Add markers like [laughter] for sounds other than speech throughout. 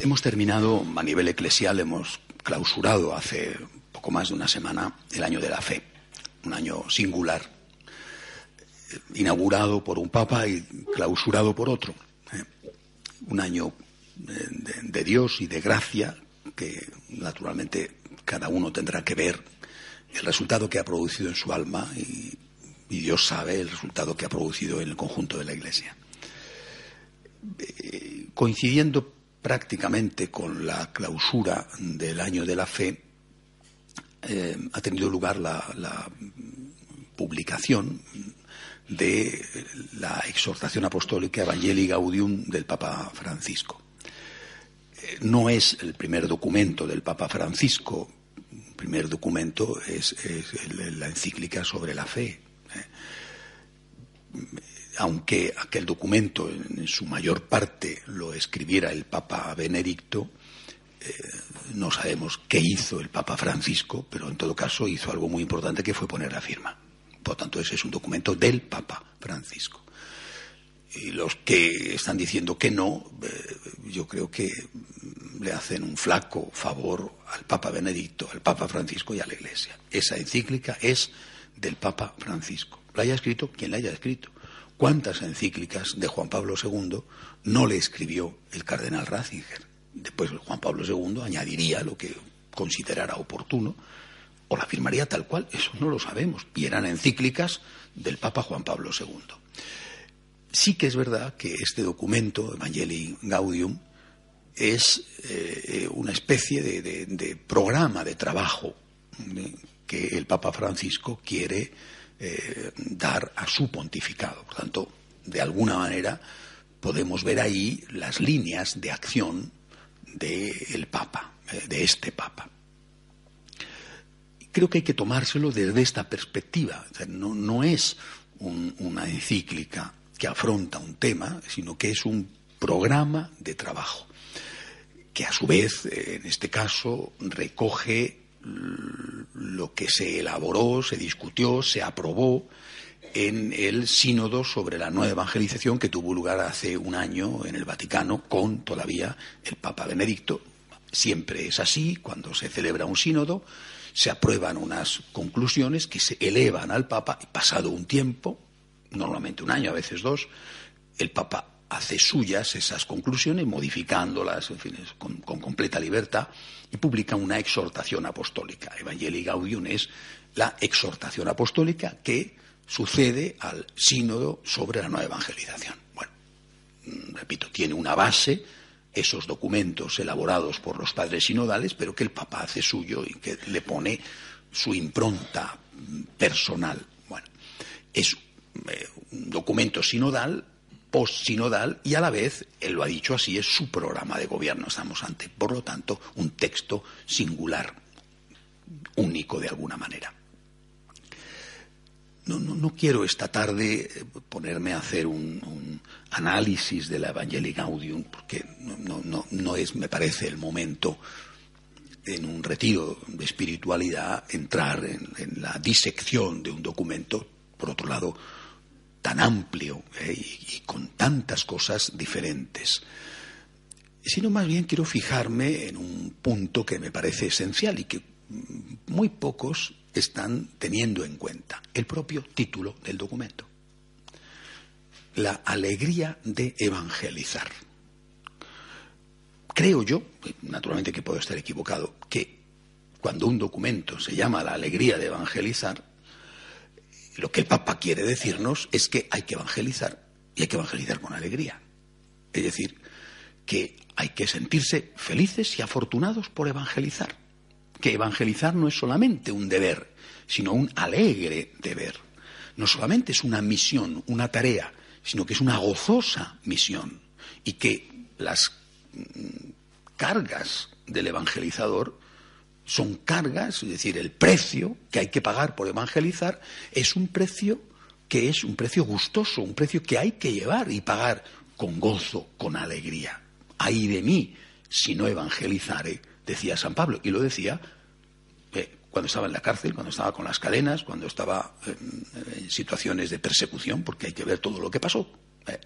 Hemos terminado, a nivel eclesial, hemos clausurado hace poco más de una semana el año de la fe, un año singular, inaugurado por un papa y clausurado por otro. ¿eh? Un año de, Dios y de gracia que naturalmente cada uno tendrá que ver el resultado que ha producido en su alma y, Dios sabe el resultado que ha producido en el conjunto de la Iglesia. Eh, coincidiendo prácticamente con la clausura del año de la fe, eh, ha tenido lugar la, publicación de la exhortación apostólica Evangelii Gaudium del Papa Francisco. Eh, no es el primer documento del Papa Francisco, el primer documento es, la encíclica sobre la fe. Aunque aquel documento en su mayor parte lo escribiera el Papa Benedicto, eh, no sabemos qué hizo el Papa Francisco, pero en todo caso hizo algo muy importante que fue poner la firma. Por tanto, ese es un documento del Papa Francisco. Y los que están diciendo que no, eh, yo creo que le hacen un flaco favor al Papa Benedicto, al Papa Francisco y a la Iglesia. Esa encíclica es del Papa Francisco. La haya escrito quien la haya escrito. ¿Cuántas encíclicas de Juan Pablo II no le escribió el cardenal Ratzinger? Después Juan Pablo II añadiría lo que considerara oportuno o la firmaría tal cual, eso no lo sabemos. Y eran encíclicas del Papa Juan Pablo II. Sí que es verdad que este documento, Evangelii Gaudium, es eh, una especie de, programa de trabajo que el Papa Francisco quiere eh, dar a su pontificado. Por tanto, de alguna manera podemos ver ahí las líneas de acción del Papa, eh, de este Papa. Creo que hay que tomárselo desde esta perspectiva. no, es una encíclica que afronta un tema, sino que es un programa de trabajo, que a su vez, en este caso, recoge lo que se elaboró, se discutió, se aprobó en el sínodo sobre la nueva evangelización que tuvo lugar hace un año en el Vaticano con todavía el Papa Benedicto. Siempre es así, cuando se celebra un sínodo, se aprueban unas conclusiones que se elevan al Papa y pasado un tiempo, normalmente un año, a veces dos, el Papa hace suyas esas conclusiones, modificándolas en fin, con, completa libertad, y publica una exhortación apostólica. Evangelii Gaudium es la exhortación apostólica que sucede al sínodo sobre la nueva evangelización. Bueno, mm, repito, tiene una base, esos documentos elaborados por los padres sinodales, pero que el Papa hace suyo y que le pone su impronta personal. Bueno, es eh, un documento sinodal post-sinodal y a la vez, él lo ha dicho así, es su programa de gobierno. Estamos ante, por lo tanto, un texto singular, único de alguna manera. No, no, quiero esta tarde ponerme a hacer un, análisis de la Evangelii Gaudium, porque no, no, es, me parece, el momento en un retiro de espiritualidad entrar en la disección de un documento, por otro lado, tan amplio eh, y, con tantas cosas diferentes, sino más bien quiero fijarme en un punto que me parece esencial y que muy pocos están teniendo en cuenta, el propio título del documento. La alegría de evangelizar. Creo yo, naturalmente que puedo estar equivocado, que cuando un documento se llama la alegría de evangelizar, lo que el Papa quiere decirnos es que hay que evangelizar y hay que evangelizar con alegría. Es decir, que hay que sentirse felices y afortunados por evangelizar. Que evangelizar no es solamente un deber, sino un alegre deber. No solamente es una misión, una tarea, sino que es una gozosa misión. Y que las mm, cargas del evangelizador son cargas, es decir, el precio que hay que pagar por evangelizar es un precio que es un precio gustoso, un precio que hay que llevar y pagar con gozo, con alegría. Ay de mí si no evangelizare, decía San Pablo, y lo decía eh, cuando estaba en la cárcel, cuando estaba con las cadenas, cuando estaba en, situaciones de persecución, porque hay que ver todo lo que pasó. ¿eh?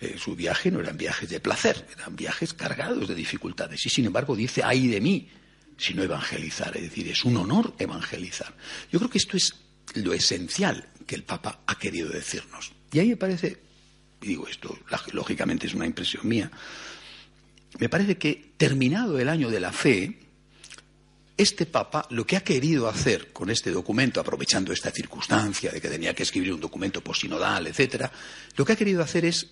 Eh, su viaje no eran viajes de placer, eran viajes cargados de dificultades. Y sin embargo dice, ay de mí, si no evangelizar. Es decir, es un honor evangelizar. Yo creo que esto es lo esencial que el Papa ha querido decirnos. Y ahí me parece, y digo esto, lógicamente es una impresión mía, me parece que terminado el año de la fe, este Papa lo que ha querido hacer con este documento, aprovechando esta circunstancia de que tenía que escribir un documento posinodal, etcétera, lo que ha querido hacer es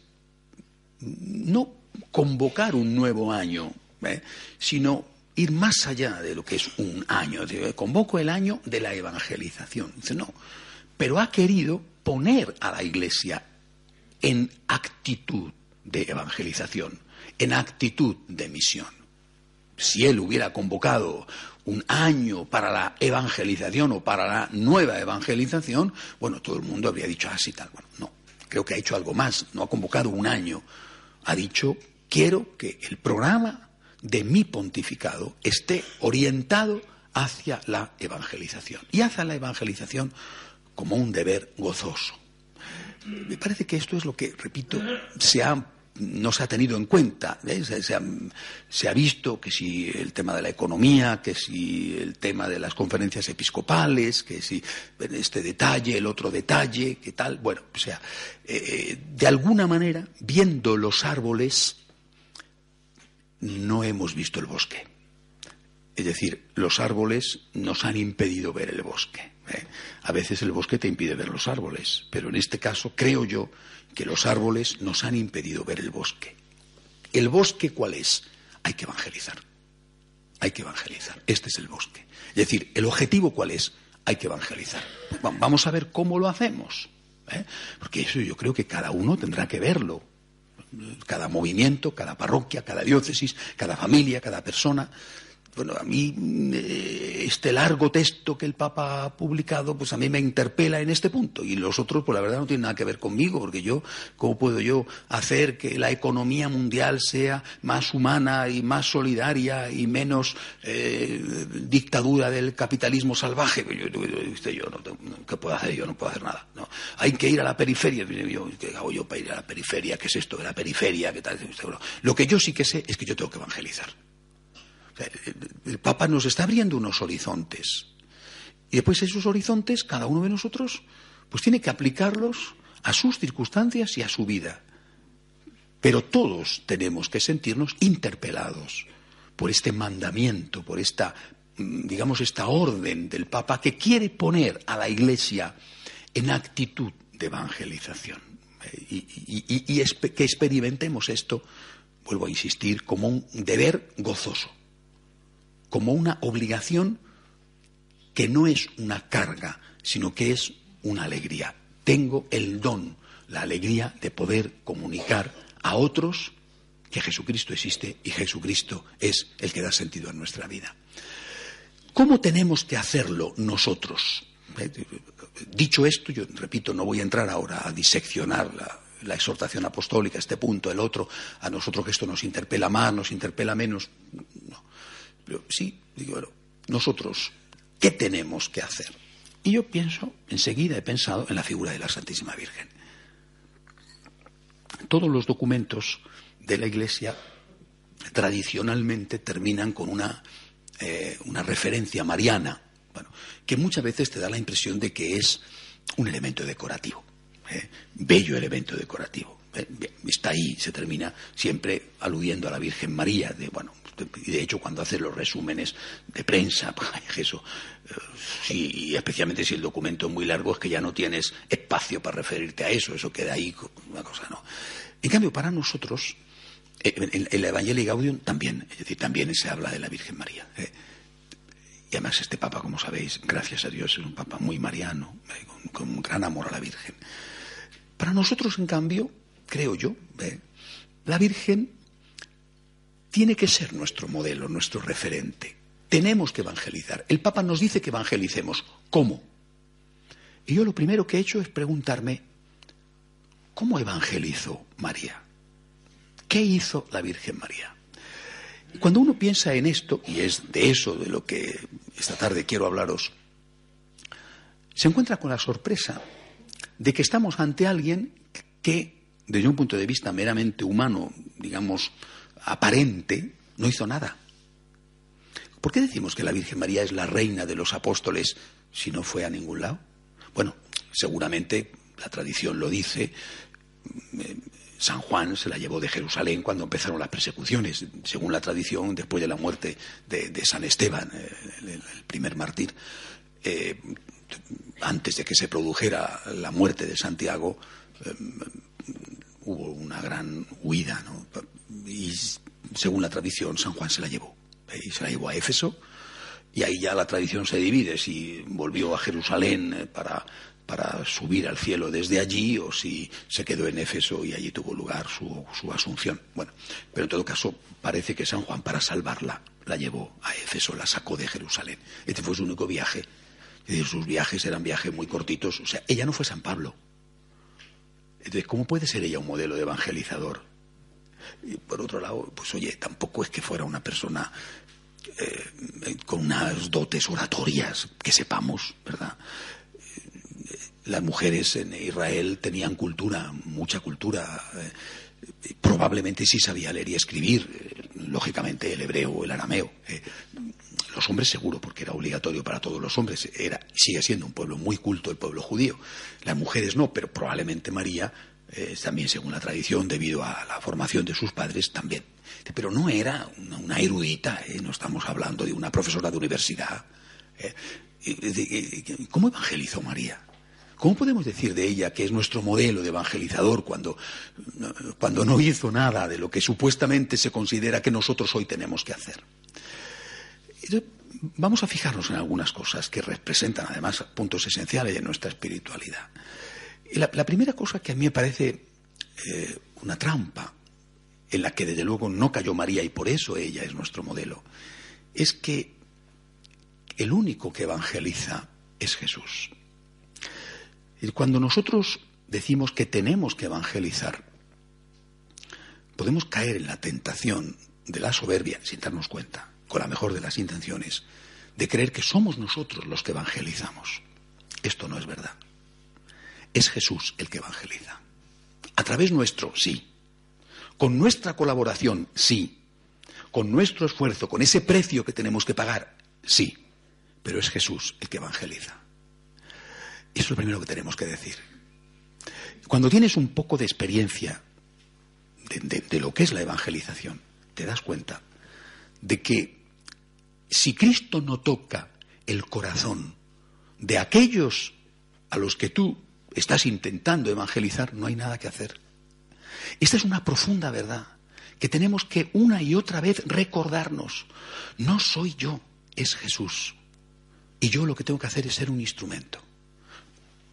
no convocar un nuevo año, ¿eh? sino ir más allá de lo que es un año. Convoco el año de la evangelización. Dice, no, pero ha querido poner a la Iglesia en actitud de evangelización, en actitud de misión. Si él hubiera convocado un año para la evangelización o para la nueva evangelización, bueno, todo el mundo habría dicho así ah, tal. Bueno, no, creo que ha hecho algo más, no ha convocado un año, ha dicho, quiero que el programa de mi pontificado esté orientado hacia la evangelización y hacia la evangelización como un deber gozoso. Me parece que esto es lo que, repito, se ha no se ha tenido en cuenta. Se, ha, visto que si el tema de la economía, que si el tema de las conferencias episcopales, que si este detalle, el otro detalle, que tal. Bueno, o sea, eh, de alguna manera, viendo los árboles, no hemos visto el bosque. Es decir, los árboles nos han impedido ver el bosque. ¿eh? A veces el bosque te impide ver los árboles, pero en este caso creo yo que los árboles nos han impedido ver el bosque. ¿El bosque cuál es? Hay que evangelizar. Hay que evangelizar. Este es el bosque. Es decir, ¿el objetivo cuál es? Hay que evangelizar. Vamos a ver cómo lo hacemos. ¿eh? Porque eso yo creo que cada uno tendrá que verlo. Cada movimiento, cada parroquia, cada diócesis, cada familia, cada persona bueno, a mí eh, este largo texto que el Papa ha publicado, pues a mí me interpela en este punto. Y los otros, pues la verdad no tienen nada que ver conmigo, porque yo, ¿cómo puedo yo hacer que la economía mundial sea más humana y más solidaria y menos eh, dictadura del capitalismo salvaje? Yo, yo, yo no, ¿qué puedo hacer? Yo no puedo hacer nada. No. Hay que ir a la periferia. Yo, ¿Qué hago yo para ir a la periferia? ¿Qué es esto de la periferia? ¿Qué tal? Lo que yo sí que sé es que yo tengo que evangelizar. El Papa nos está abriendo unos horizontes. Y después esos horizontes, cada uno de nosotros, pues tiene que aplicarlos a sus circunstancias y a su vida. Pero todos tenemos que sentirnos interpelados por este mandamiento, por esta, mm, digamos, esta orden del Papa que quiere poner a la Iglesia en actitud de evangelización. Y, y que experimentemos esto, vuelvo a insistir, como un deber gozoso como una obligación que no es una carga, sino que es una alegría. Tengo el don, la alegría de poder comunicar a otros que Jesucristo existe y Jesucristo es el que da sentido a nuestra vida. ¿Cómo tenemos que hacerlo nosotros? Eh, dicho esto, yo repito, no voy a entrar ahora a diseccionar la, exhortación apostólica, este punto, el otro, a nosotros que esto nos interpela más, nos interpela menos. Sí, digo, bueno, nosotros, ¿qué tenemos que hacer? Y yo pienso, enseguida he pensado en la figura de la Santísima Virgen. Todos los documentos de la Iglesia tradicionalmente terminan con una, eh, una referencia mariana, bueno, que muchas veces te da la impresión de que es un elemento decorativo, eh, bello elemento decorativo. Eh, está ahí, se termina siempre aludiendo a la Virgen María, de bueno, y de hecho cuando haces los resúmenes de prensa, [laughs] eso, eh, y especialmente si el documento es muy largo, es que ya no tienes espacio para referirte a eso, eso queda ahí, una cosa, ¿no? En cambio, para nosotros, eh, en, el Evangelio Gaudium también, es decir, también se habla de la Virgen María. ¿eh? Y además este Papa, como sabéis, gracias a Dios, es un Papa muy mariano, con, con un gran amor a la Virgen. Para nosotros, en cambio, creo yo, la Virgen tiene que ser nuestro modelo, nuestro referente. Tenemos que evangelizar. El Papa nos dice que evangelicemos. ¿Cómo? Y yo lo primero que he hecho es preguntarme, ¿cómo evangelizó María? ¿Qué hizo la Virgen María? cuando uno piensa en esto, y es de eso de lo que esta tarde quiero hablaros, se encuentra con la sorpresa de que estamos ante alguien que desde un punto de vista meramente humano, digamos, aparente, no hizo nada. ¿Por qué decimos que la Virgen María es la reina de los apóstoles si no fue a ningún lado? Bueno, seguramente la tradición lo dice. San Juan se la llevó de Jerusalén cuando empezaron las persecuciones. Según la tradición, después de la muerte de, San Esteban, eh, el, primer mártir, eh, antes de que se produjera la muerte de Santiago, eh, hubo una gran huida, ¿no? Y según la tradición, San Juan se la llevó. Y se la llevó a Éfeso, y ahí ya la tradición se divide, si volvió a Jerusalén eh, para, para subir al cielo desde allí o si se quedó en Éfeso y allí tuvo lugar su, su asunción. Bueno, pero en todo caso parece que San Juan para salvarla la llevó a Éfeso, la sacó de Jerusalén. Este fue su único viaje. sus viajes eran viajes muy cortitos. O sea, ella no fue San Pablo. Entonces, ¿cómo puede ser ella un modelo de evangelizador? Y por otro lado, pues oye, tampoco es que fuera una persona eh, con unas dotes oratorias que sepamos, ¿verdad? Las mujeres en Israel tenían cultura, mucha cultura. Eh, probablemente sí sabía leer y escribir, eh, lógicamente el hebreo o el arameo. los hombres seguro, porque era obligatorio para todos los hombres. Era, sigue siendo un pueblo muy culto el pueblo judío. Las mujeres no, pero probablemente María también según la tradición, debido a la formación de sus padres, también. Pero no era una, erudita, ¿eh? no estamos hablando de una profesora de universidad. ¿eh? ¿Cómo evangelizó María? ¿Cómo podemos decir de ella que es nuestro modelo de evangelizador cuando, cuando no hizo nada de lo que supuestamente se considera que nosotros hoy tenemos que hacer? Vamos a fijarnos en algunas cosas que representan además puntos esenciales de nuestra espiritualidad. La, primera cosa que a mí me parece eh, una trampa, en la que desde luego no cayó María y por eso ella es nuestro modelo, es que el único que evangeliza es Jesús. Y cuando nosotros decimos que tenemos que evangelizar, podemos caer en la tentación de la soberbia, sin darnos cuenta, con la mejor de las intenciones, de creer que somos nosotros los que evangelizamos. Esto no es verdad es Jesús el que evangeliza. A través nuestro, sí. Con nuestra colaboración, sí. Con nuestro esfuerzo, con ese precio que tenemos que pagar, sí. Pero es Jesús el que evangeliza. Eso es lo primero que tenemos que decir. Cuando tienes un poco de experiencia de, de lo que es la evangelización, te das cuenta de que si Cristo no toca el corazón de aquellos a los que tú estás intentando evangelizar, no hay nada que hacer. Esta es una profunda verdad que tenemos que una y otra vez recordarnos. No soy yo, es Jesús. Y yo lo que tengo que hacer es ser un instrumento.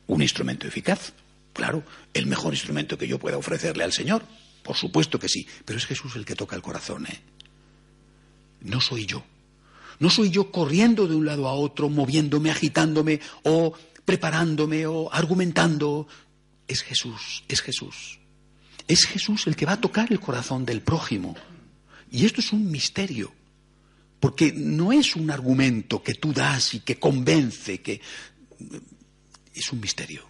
Un instrumento eficaz, claro, el mejor instrumento que yo pueda ofrecerle al Señor. Por supuesto que sí, pero es Jesús el que toca el corazón. ¿eh? No soy yo. No soy yo corriendo de un lado a otro, moviéndome, agitándome o preparándome o argumentando. Es Jesús, es Jesús. Es Jesús el que va a tocar el corazón del prójimo. Y esto es un misterio, porque no es un argumento que tú das y que convence, que es un misterio.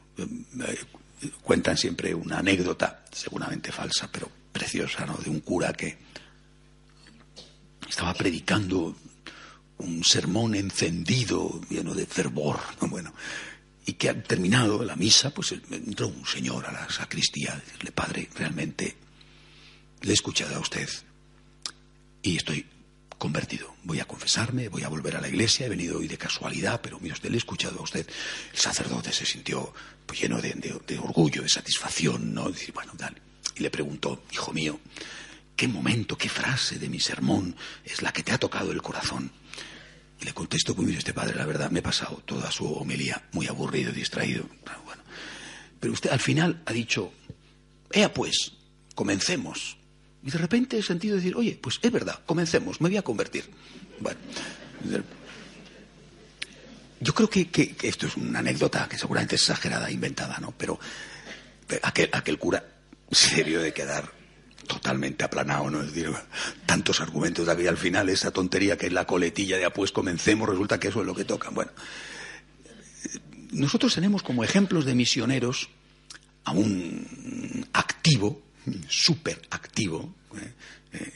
Cuentan siempre una anécdota, seguramente falsa, pero preciosa, ¿no? De un cura que estaba predicando un sermón encendido, lleno de fervor, bueno, y que al terminado la misa, pues entró un señor a la sacristía a decirle, padre, realmente le he escuchado a usted y estoy convertido. Voy a confesarme, voy a volver a la iglesia, he venido hoy de casualidad, pero mire usted, le he escuchado a usted. El sacerdote se sintió pues, lleno de, orgullo, de satisfacción, ¿no? Decir, bueno, dale. Y le preguntó, hijo mío, ¿qué momento, qué frase de mi sermón es la que te ha tocado el corazón? Le contesto, pues mire este padre, la verdad, me he pasado toda su homilía muy aburrido, distraído. Bueno, pero usted al final ha dicho, ea pues, comencemos. Y de repente he sentido decir, oye, pues es verdad, comencemos, me voy a convertir. Bueno, yo creo que, esto es una anécdota que seguramente es exagerada, inventada, ¿no? Pero aquel, aquel cura [laughs] se debió de quedar totalmente aplanado, ¿no? Es decir, tantos argumentos de al final esa tontería que es la coletilla de, ah, pues comencemos, resulta que eso es lo que toca. Bueno, nosotros tenemos como ejemplos de misioneros a un activo, súper activo, ¿eh? Eh,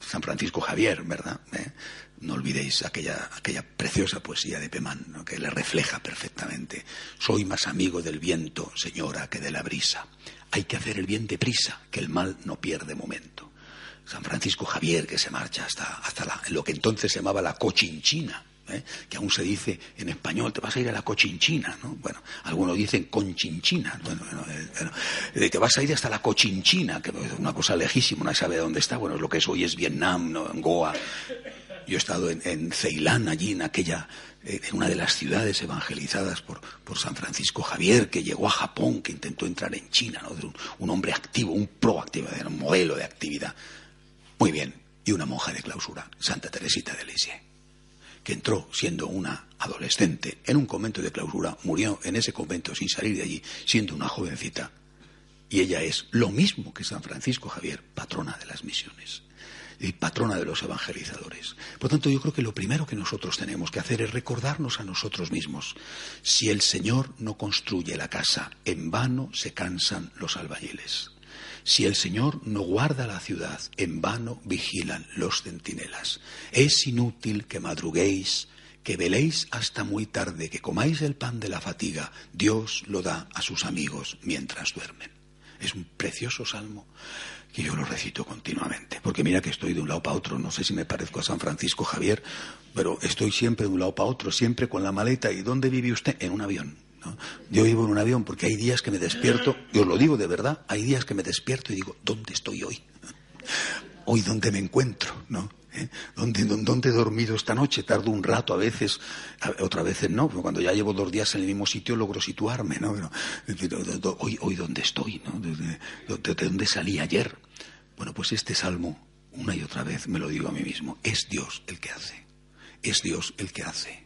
San Francisco Javier, ¿verdad? ¿Eh? No olvidéis aquella, aquella preciosa poesía de Pemán, que le refleja perfectamente. Soy más amigo del viento, señora, que de la brisa. Hay que hacer el bien deprisa, que el mal no pierde momento. San Francisco Javier, que se marcha hasta, hasta lo que entonces se llamaba la Cochinchina, ¿eh? que aún se dice en español, te vas a ir a la cochinchina, ¿no? Bueno, algunos dicen conchinchina, bueno, bueno, eh, te vas a ir hasta la cochinchina, que es una cosa lejísima, no sabe dónde está, bueno, es lo que es hoy es Vietnam, ¿no? Goa. Yo he estado en, Ceilán, allí en aquella, eh, en una de las ciudades evangelizadas por, por, San Francisco Javier, que llegó a Japón, que intentó entrar en China, ¿no? un, un hombre activo, un proactivo, un modelo de actividad. Muy bien, y una monja de clausura, Santa Teresita de Lisieux que entró siendo una adolescente en un convento de clausura, murió en ese convento sin salir de allí, siendo una jovencita. Y ella es lo mismo que San Francisco Javier, patrona de las misiones y patrona de los evangelizadores. Por tanto, yo creo que lo primero que nosotros tenemos que hacer es recordarnos a nosotros mismos. Si el Señor no construye la casa, en vano se cansan los albañiles. Si el Señor no guarda la ciudad, en vano vigilan los centinelas. Es inútil que madruguéis, que veléis hasta muy tarde, que comáis el pan de la fatiga. Dios lo da a sus amigos mientras duermen. Es un precioso salmo que yo lo recito continuamente. Porque mira que estoy de un lado para otro. No sé si me parezco a San Francisco Javier, pero estoy siempre de un lado para otro, siempre con la maleta. ¿Y dónde vive usted? En un avión. Yo vivo en un avión porque hay días que me despierto, y os lo digo de verdad, hay días que me despierto y digo, ¿dónde estoy hoy? Hoy dónde me encuentro, ¿no? ¿Eh? ¿Dónde, ¿Dónde, he dormido esta noche? Tardo un rato a veces, otras veces no. Cuando ya llevo dos días en el mismo sitio logro situarme, ¿no? hoy, hoy dónde estoy, ¿no? ¿De, dónde salí ayer? Bueno, pues este salmo, una y otra vez me lo digo a mí mismo, es Dios el que hace. Es Dios el que hace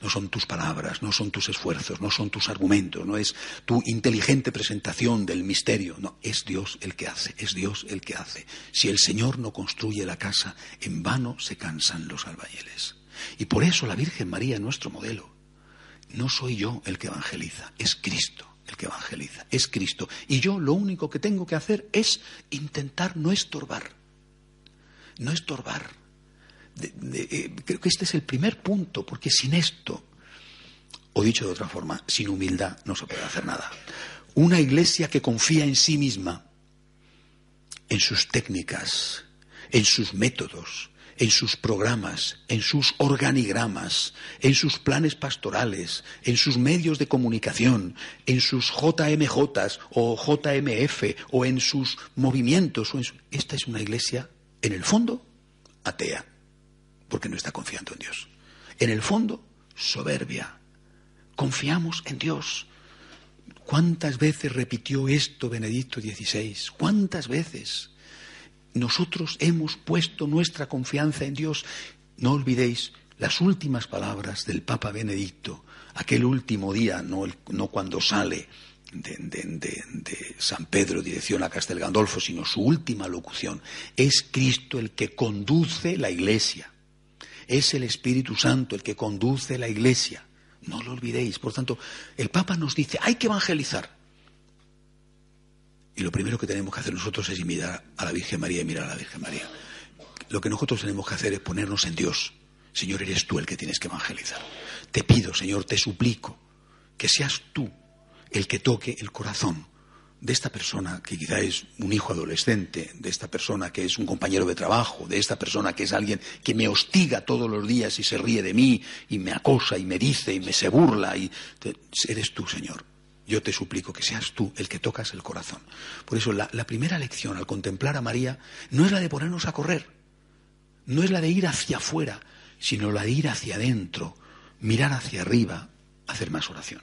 no son tus palabras, no son tus esfuerzos, no son tus argumentos, no es tu inteligente presentación del misterio, no, es Dios el que hace, es Dios el que hace. Si el Señor no construye la casa, en vano se cansan los albañiles. Y por eso la Virgen María es nuestro modelo. No soy yo el que evangeliza, es Cristo el que evangeliza, es Cristo. Y yo lo único que tengo que hacer es intentar no estorbar, no estorbar eh, creo que este es el primer punto, porque sin esto, o dicho de otra forma, sin humildad no se puede hacer nada. Una iglesia que confía en sí misma, en sus técnicas, en sus métodos, en sus programas, en sus organigramas, en sus planes pastorales, en sus medios de comunicación, en sus JMJ o JMF o en sus movimientos. Esta es una iglesia, en el fondo, atea porque no está confiando en Dios. En el fondo, soberbia. Confiamos en Dios. ¿Cuántas veces repitió esto Benedicto XVI? ¿Cuántas veces? Nosotros hemos puesto nuestra confianza en Dios. No olvidéis las últimas palabras del Papa Benedicto, aquel último día, no, no cuando sale de, San Pedro, dirección a Castel Gandolfo, sino su última locución. Es Cristo el que conduce la Iglesia. Es el Espíritu Santo el que conduce la Iglesia. No lo olvidéis. Por tanto, el Papa nos dice, hay que evangelizar. Y lo primero que tenemos que hacer nosotros es mirar a la Virgen María y mirar a la Virgen María. Lo que nosotros tenemos que hacer es ponernos en Dios. Señor, eres tú el que tienes que evangelizar. Te pido, Señor, te suplico, que seas tú el que toque el corazón de esta persona que quizá es un hijo adolescente, de esta persona que es un compañero de trabajo, de esta persona que es alguien que me hostiga todos los días y se ríe de mí y me acosa y me dice y me se burla y eres tú, Señor. Yo te suplico que seas tú el que tocas el corazón. Por eso la, primera lección al contemplar a María no es la de ponernos a correr, no es la de ir hacia afuera, sino la de ir hacia adentro, mirar hacia arriba, hacer más oración,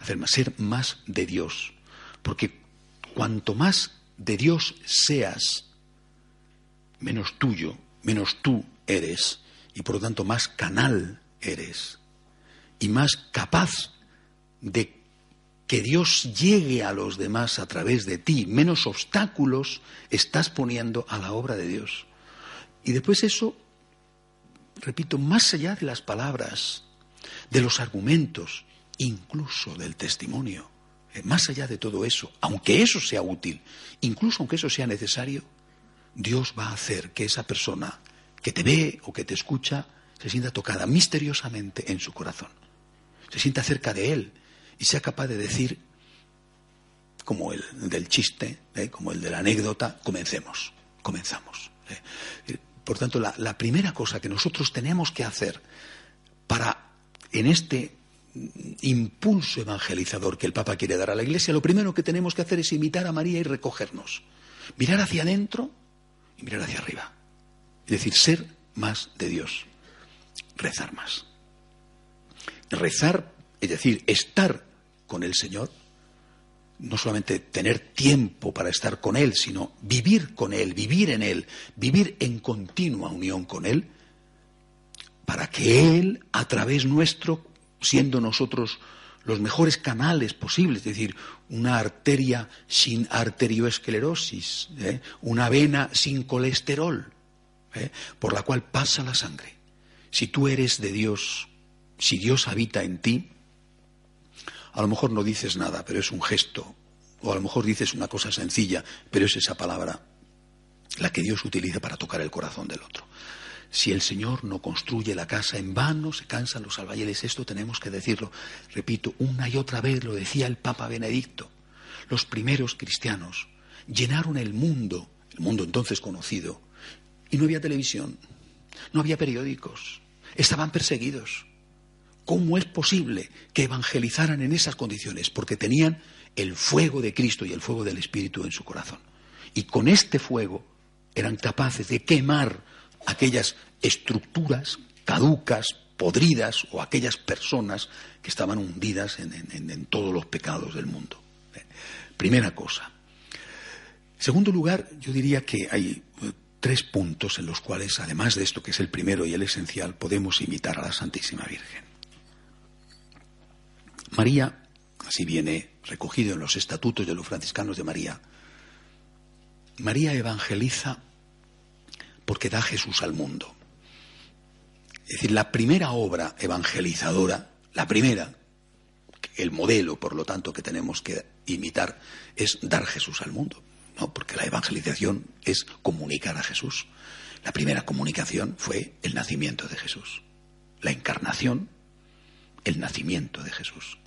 hacer más, ser más de Dios porque cuanto más de Dios seas, menos tuyo, menos tú eres, y por lo tanto más canal eres, y más capaz de que Dios llegue a los demás a través de ti, menos obstáculos estás poniendo a la obra de Dios. Y después eso, repito, más allá de las palabras, de los argumentos, incluso del testimonio, más allá de todo eso, aunque eso sea útil, incluso aunque eso sea necesario, Dios va a hacer que esa persona que te ve o que te escucha se sienta tocada misteriosamente en su corazón, se sienta cerca de Él y sea capaz de decir, como el del chiste, ¿eh? como el de la anécdota, comencemos, comenzamos. ¿eh? Por tanto, la primera cosa que nosotros tenemos que hacer para, en este impulso evangelizador que el Papa quiere dar a la Iglesia, lo primero que tenemos que hacer es imitar a María y recogernos. Mirar hacia adentro y mirar hacia arriba. Es decir, ser más de Dios. Rezar más. Rezar, es decir, estar con el Señor, no solamente tener tiempo para estar con Él, sino vivir con Él, vivir en Él, vivir en continua unión con Él, para que Él, a través nuestro, siendo nosotros los mejores canales posibles, es decir, una arteria sin arterioesclerosis, ¿eh? una vena sin colesterol, ¿eh? por la cual pasa la sangre. Si tú eres de Dios, si Dios habita en ti, a lo mejor no dices nada, pero es un gesto, o a lo mejor dices una cosa sencilla, pero es esa palabra la que Dios utiliza para tocar el corazón del otro. Si el Señor no construye la casa, en vano se cansan los albañiles. Esto tenemos que decirlo, repito, una y otra vez lo decía el Papa Benedicto. Los primeros cristianos llenaron el mundo, el mundo entonces conocido, y no había televisión, no había periódicos, estaban perseguidos. ¿Cómo es posible que evangelizaran en esas condiciones? Porque tenían el fuego de Cristo y el fuego del Espíritu en su corazón. Y con este fuego eran capaces de quemar aquellas estructuras caducas, podridas, o aquellas personas que estaban hundidas en, todos los pecados del mundo. Primera cosa. segundo lugar, yo diría que hay eh, tres puntos en los cuales, además de esto que es el primero y el esencial, podemos imitar a la Santísima Virgen. María, así viene recogido en los estatutos de los franciscanos de María, María evangeliza porque da Jesús al mundo. Es decir, la primera obra evangelizadora, la primera, el modelo, por lo tanto, que tenemos que imitar, es dar Jesús al mundo. ¿no? Porque la evangelización es comunicar a Jesús. La primera comunicación fue el nacimiento de Jesús. La encarnación, el nacimiento de Jesús.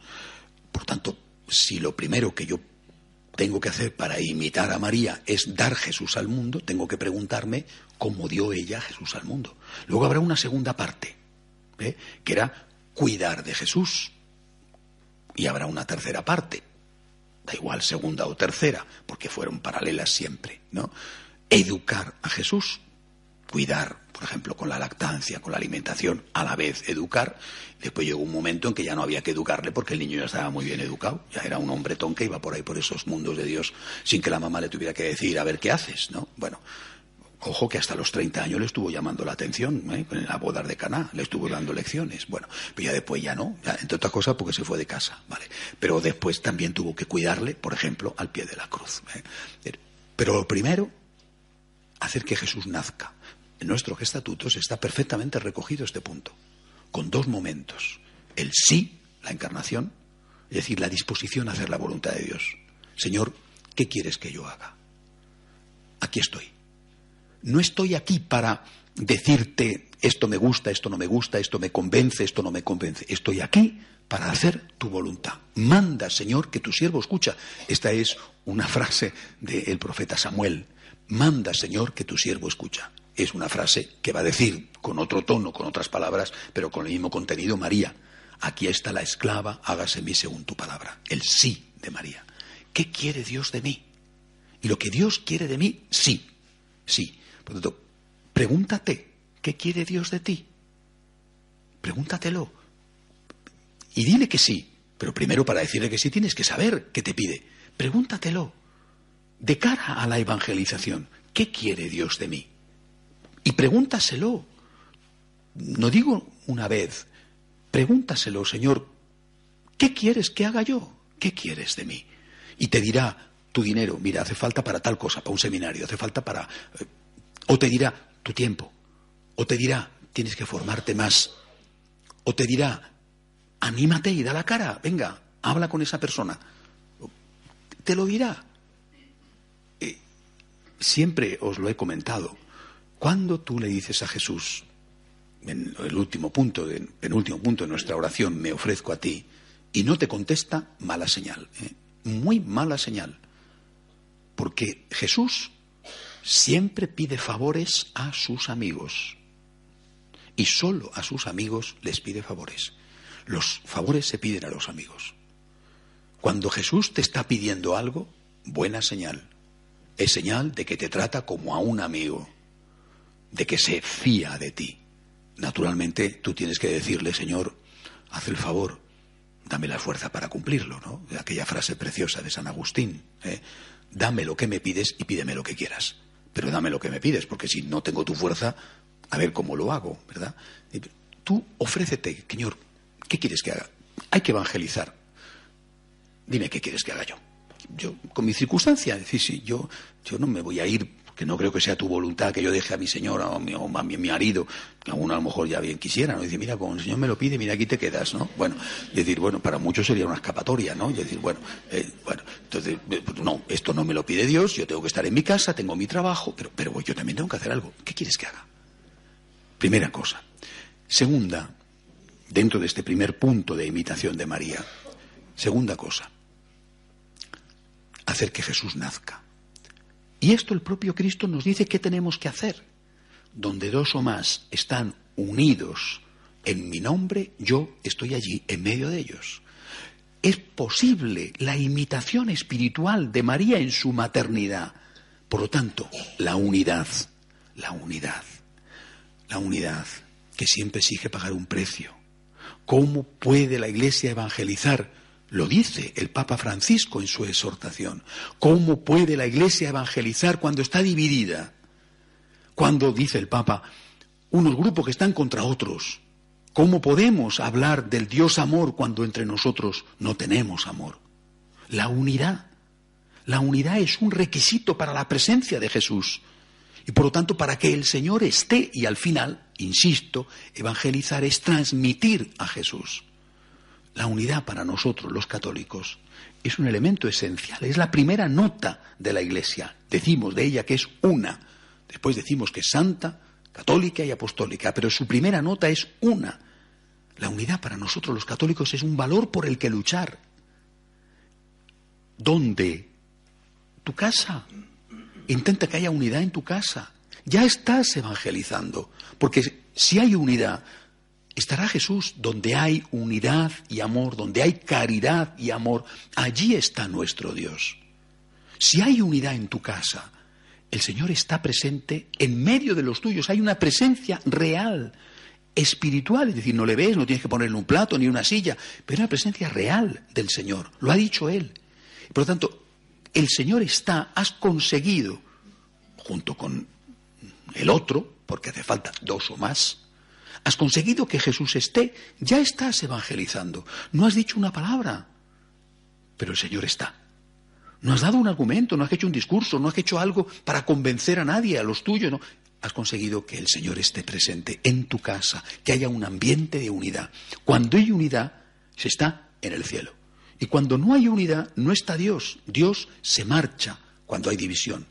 Por tanto, si lo primero que yo tengo que hacer para imitar a María es dar Jesús al mundo, tengo que preguntarme cómo dio ella Jesús al mundo. Luego habrá una segunda parte, ¿eh? que era cuidar de Jesús. Y habrá una tercera parte, da igual segunda o tercera, porque fueron paralelas siempre, ¿no? Educar a Jesús, cuidar, por ejemplo, con la lactancia, con la alimentación, a la vez educar. Después llegó un momento en que ya no había que educarle porque el niño ya estaba muy bien educado, ya era un hombretón que iba por ahí por esos mundos de Dios sin que la mamá le tuviera que decir a ver qué haces, ¿no? Bueno, Ojo que hasta los 30 años le estuvo llamando la atención, ¿eh? en la boda de Caná, le estuvo dando lecciones. Bueno, pero ya después ya no, entre otras cosas porque se fue de casa, ¿vale? Pero después también tuvo que cuidarle, por ejemplo, al pie de la cruz. ¿eh? Pero lo primero, hacer que Jesús nazca. En nuestros estatutos está perfectamente recogido este punto, con dos momentos. El sí, la encarnación, es decir, la disposición a hacer la voluntad de Dios. Señor, ¿qué quieres que yo haga? Aquí estoy. No estoy aquí para decirte esto me gusta, esto no me gusta, esto me convence, esto no me convence. Estoy aquí para hacer tu voluntad. Manda, Señor, que tu siervo escucha. Esta es una frase del profeta Samuel. Manda, Señor, que tu siervo escucha. Es una frase que va a decir con otro tono, con otras palabras, pero con el mismo contenido María. Aquí está la esclava, hágase mí según tu palabra. El sí de María. ¿Qué quiere Dios de mí? Y lo que Dios quiere de mí, sí, sí. Por lo tanto, pregúntate, ¿qué quiere Dios de ti? Pregúntatelo. Y dile que sí. Pero primero para decirle que sí tienes que saber qué te pide. Pregúntatelo. De cara a la evangelización, ¿qué quiere Dios de mí? Y pregúntaselo. No digo una vez, pregúntaselo, Señor, ¿qué quieres que haga yo? ¿Qué quieres de mí? Y te dirá tu dinero, mira, hace falta para tal cosa, para un seminario, hace falta para... Eh, o te dirá tu tiempo, o te dirá, tienes que formarte más, o te dirá, anímate y da la cara, venga, habla con esa persona, te lo dirá. Eh, siempre os lo he comentado. Cuando tú le dices a Jesús, en el último punto, en punto de nuestra oración, me ofrezco a ti, y no te contesta, mala señal, ¿eh? muy mala señal. Porque Jesús siempre pide favores a sus amigos. Y solo a sus amigos les pide favores. Los favores se piden a los amigos. Cuando Jesús te está pidiendo algo, buena señal. Es señal de que te trata como a un amigo, de que se fía de ti. Naturalmente, tú tienes que decirle, Señor, haz el favor, dame la fuerza para cumplirlo, ¿no? Aquella frase preciosa de San Agustín, ¿eh? dame lo que me pides y pídeme lo que quieras, pero dame lo que me pides, porque si no tengo tu fuerza, a ver cómo lo hago, ¿verdad? Tú ofrécete, Señor, ¿qué quieres que haga? Hay que evangelizar. Dime qué quieres que haga yo. Yo, con mi circunstancia, decir, sí, yo, yo no me voy a ir que no creo que sea tu voluntad que yo deje a mi señora o, mi, a mi, marido, que aún a lo mejor ya bien quisiera, ¿no? dice, mira, como el Señor me lo pide, mira, aquí te quedas, ¿no? Bueno, y decir, bueno, para muchos sería una escapatoria, ¿no? Y decir, bueno, eh, bueno, entonces, eh, pues no, esto no me lo pide Dios, yo tengo que estar en mi casa, tengo mi trabajo, pero, pero yo también tengo que hacer algo. ¿Qué quieres que haga? Primera cosa. Segunda, dentro de este primer punto de imitación de María, segunda cosa, hacer que Jesús nazca. Y esto el propio Cristo nos dice qué tenemos que hacer. Donde dos o más están unidos en mi nombre, yo estoy allí en medio de ellos. Es posible la imitación espiritual de María en su maternidad. Por lo tanto, la unidad, la unidad, la unidad que siempre exige pagar un precio. ¿Cómo puede la Iglesia evangelizar lo dice el Papa Francisco en su exhortación. ¿Cómo puede la Iglesia evangelizar cuando está dividida? Cuando, dice el Papa, unos grupos que están contra otros. ¿Cómo podemos hablar del Dios amor cuando entre nosotros no tenemos amor? La unidad. La unidad es un requisito para la presencia de Jesús. Y por lo tanto, para que el Señor esté y al final, insisto, evangelizar es transmitir a Jesús. La unidad para nosotros, los católicos, es un elemento esencial, es la primera nota de la Iglesia. Decimos de ella que es una, después decimos que es santa, católica y apostólica, pero su primera nota es una. La unidad para nosotros los católicos es un valor por el que luchar. ¿Dónde? Tu casa. Intenta que haya unidad en tu casa. Ya estás evangelizando, porque si hay unidad, Estará Jesús donde hay unidad y amor, donde hay caridad y amor. Allí está nuestro Dios. Si hay unidad en tu casa, el Señor está presente en medio de los tuyos. Hay una presencia real, espiritual. Es decir, no le ves, no tienes que ponerle un plato ni una silla, pero una presencia real del Señor. Lo ha dicho Él. Por lo tanto, el Señor está, has conseguido, junto con el otro, porque hace falta dos o más, Has conseguido que Jesús esté, ya estás evangelizando. No has dicho una palabra, pero el Señor está. No has dado un argumento, no has hecho un discurso, no has hecho algo para convencer a nadie, a los tuyos, no. Has conseguido que el Señor esté presente en tu casa, que haya un ambiente de unidad. Cuando hay unidad, se está en el cielo. Y cuando no hay unidad, no está Dios. Dios se marcha cuando hay división.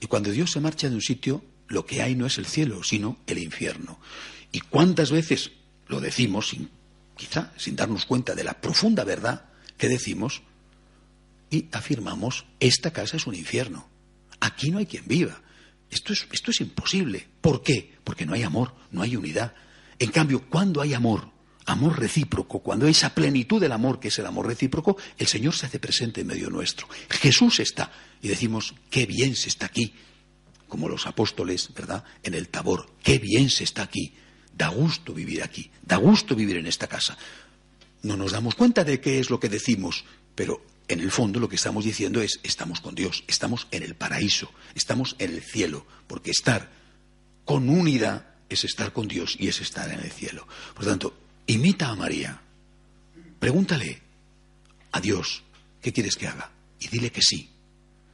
Y cuando Dios se marcha de un sitio, lo que hay no es el cielo, sino el infierno. ¿Y cuántas veces lo decimos, sin, quizá sin darnos cuenta de la profunda verdad que decimos, y afirmamos, esta casa es un infierno, aquí no hay quien viva, esto es, esto es imposible. ¿Por qué? Porque no hay amor, no hay unidad. En cambio, cuando hay amor, amor recíproco, cuando hay esa plenitud del amor que es el amor recíproco, el Señor se hace presente en medio nuestro. Jesús está y decimos, qué bien se está aquí, como los apóstoles, ¿verdad? En el tabor, qué bien se está aquí. Da gusto vivir aquí, da gusto vivir en esta casa. No nos damos cuenta de qué es lo que decimos, pero en el fondo lo que estamos diciendo es estamos con Dios, estamos en el paraíso, estamos en el cielo, porque estar con unidad es estar con Dios y es estar en el cielo. Por lo tanto, imita a María, pregúntale a Dios, ¿qué quieres que haga? Y dile que sí,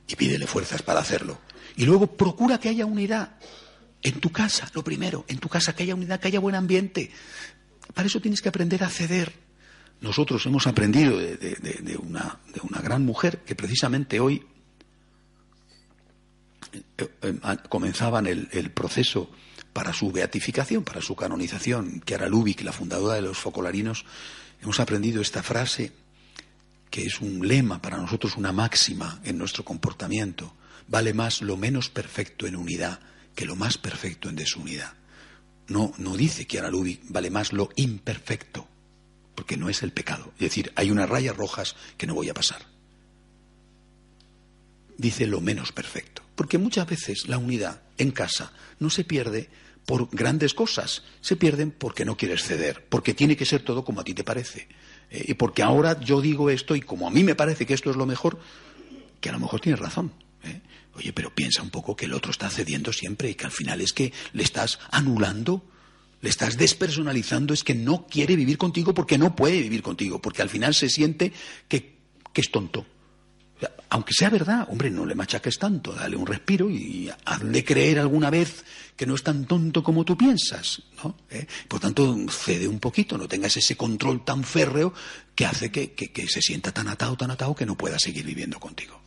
y pídele fuerzas para hacerlo. Y luego procura que haya unidad. En tu casa, lo primero, en tu casa que haya unidad, que haya buen ambiente. Para eso tienes que aprender a ceder. nosotros hemos aprendido de, una, una, gran mujer que precisamente hoy eh, eh, comenzaban el, proceso para su beatificación, para su canonización, que era Lubick, la fundadora de los focolarinos, hemos aprendido esta frase que es un lema para nosotros, una máxima en nuestro comportamiento. Vale más lo menos perfecto en unidad que lo más perfecto en desunidad. No, no dice Chiara Lubick, vale más lo imperfecto, porque no es el pecado. Es decir, hay unas rayas rojas que no voy a pasar. Dice lo menos perfecto, porque muchas veces la unidad en casa no se pierde por grandes cosas, se pierden porque no quieres ceder, porque tiene que ser todo como a ti te parece. Eh, y porque ahora yo digo esto y como a mí me parece que esto es lo mejor, que a lo mejor tienes razón. ¿eh? Oye, pero piensa un poco que el otro está cediendo siempre y que al final es que le estás anulando, le estás despersonalizando, es que no quiere vivir contigo porque no puede vivir contigo, porque al final se siente que, es tonto. Aunque sea verdad, hombre, no le machaques tanto, dale un respiro y hazle creer alguna vez que no es tan tonto como tú piensas, ¿no? ¿Eh? Por tanto, cede un poquito, no tengas ese control tan férreo que hace que, que se sienta tan atado, tan atado que no pueda seguir viviendo contigo.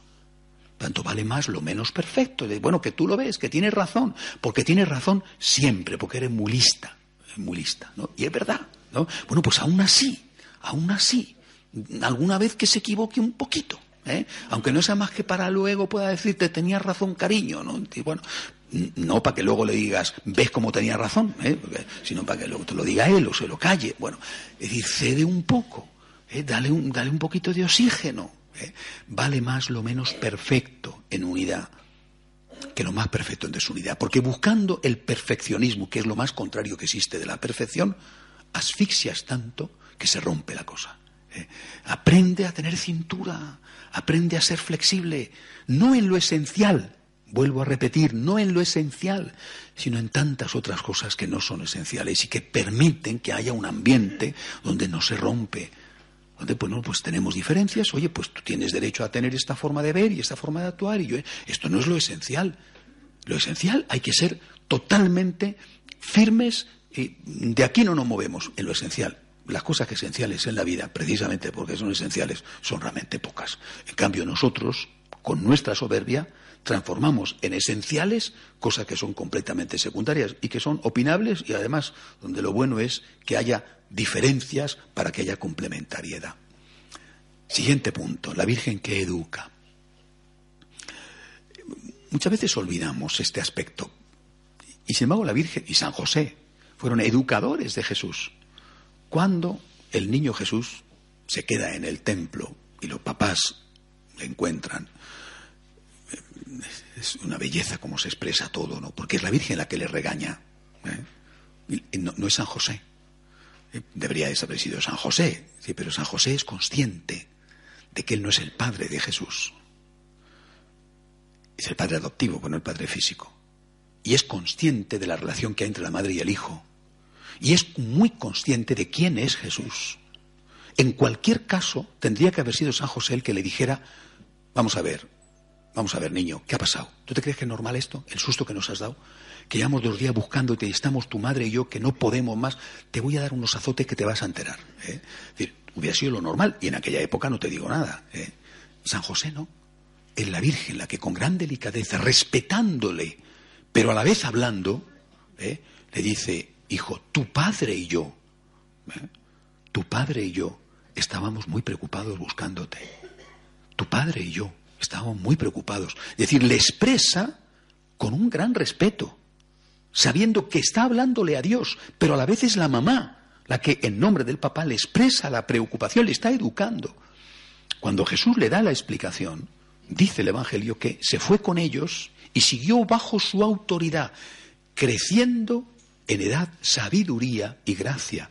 Tanto vale más lo menos perfecto. Bueno, que tú lo ves, que tienes razón, porque tienes razón siempre, porque eres muy lista, ¿no? Y es verdad, ¿no? Bueno, pues aún así, aún así, alguna vez que se equivoque un poquito, ¿eh? aunque no sea más que para luego pueda decirte tenías razón, cariño, ¿no? Bueno, no para que luego le digas, ves cómo tenía razón, ¿eh? sino para que luego te lo diga él o se lo calle. Bueno, es decir, cede un poco, ¿eh? dale, un, dale un poquito de oxígeno, ¿eh? Vale más lo menos perfecto en unidad que lo más perfecto en desunidad. Porque buscando el perfeccionismo, que es lo más contrario que existe de la perfección, asfixias tanto que se rompe la cosa. ¿eh? Aprende a tener cintura, aprende a ser flexible, no en lo esencial, vuelvo a repetir, no en lo esencial, sino en tantas otras cosas que no son esenciales y que permiten que haya un ambiente donde no se rompe, donde pues, pues tenemos diferencias, oye, pues tú tienes derecho a tener esta forma de ver y esta forma de actuar, y yo, esto no es lo esencial. Lo esencial hay que ser totalmente firmes y de aquí no nos movemos en lo esencial. Las cosas esenciales en la vida, precisamente porque son esenciales, son realmente pocas. En cambio, nosotros, con nuestra soberbia, transformamos en esenciales cosas que son completamente secundarias y que son opinables y además donde lo bueno es que haya diferencias para que haya complementariedad. Siguiente punto, la Virgen que educa. Muchas veces olvidamos este aspecto. Y sin embargo la Virgen y San José fueron educadores de Jesús. Cuando el niño Jesús se queda en el templo y los papás le encuentran, es una belleza como se expresa todo, ¿no? Porque es la Virgen la que le regaña. ¿eh? no, es San José. Debería haber sido San José, sí, pero San José es consciente de que él no es el padre de Jesús. Es el padre adoptivo, pero no el padre físico. Y es consciente de la relación que hay entre la madre y el hijo. Y es muy consciente de quién es Jesús. En cualquier caso, tendría que haber sido San José el que le dijera, vamos a ver, vamos a ver, niño, ¿qué ha pasado? ¿Tú te crees que es normal esto? ¿El susto que nos has dado? que llevamos dos días buscándote y estamos tu madre y yo que no podemos más, te voy a dar unos azotes que te vas a enterar. ¿eh? Hubiera sido lo normal y en aquella época no te digo nada. ¿eh? San José no. Es la Virgen la que con gran delicadeza, respetándole, pero a la vez hablando, ¿eh? le dice, hijo, tu padre y yo, ¿eh? tu padre y yo estábamos muy preocupados buscándote. Tu padre y yo estábamos muy preocupados. Es decir, le expresa con un gran respeto sabiendo que está hablándole a Dios, pero a la vez es la mamá la que en nombre del papá le expresa la preocupación, le está educando. Cuando Jesús le da la explicación, dice el Evangelio que se fue con ellos y siguió bajo su autoridad, creciendo en edad, sabiduría y gracia.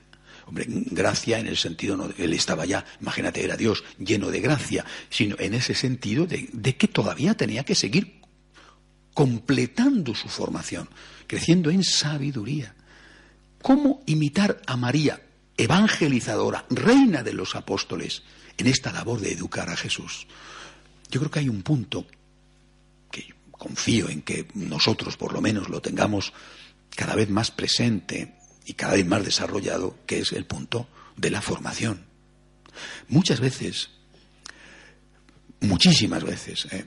Gracia en el sentido, no, él estaba ya, imagínate, era Dios lleno de gracia, sino en ese sentido de, de que todavía tenía que seguir completando su formación creciendo en sabiduría. ¿Cómo imitar a María, evangelizadora, reina de los apóstoles, en esta labor de educar a Jesús? Yo creo que hay un punto que confío en que nosotros por lo menos lo tengamos cada vez más presente y cada vez más desarrollado, que es el punto de la formación. Muchas veces, muchísimas veces, ¿eh?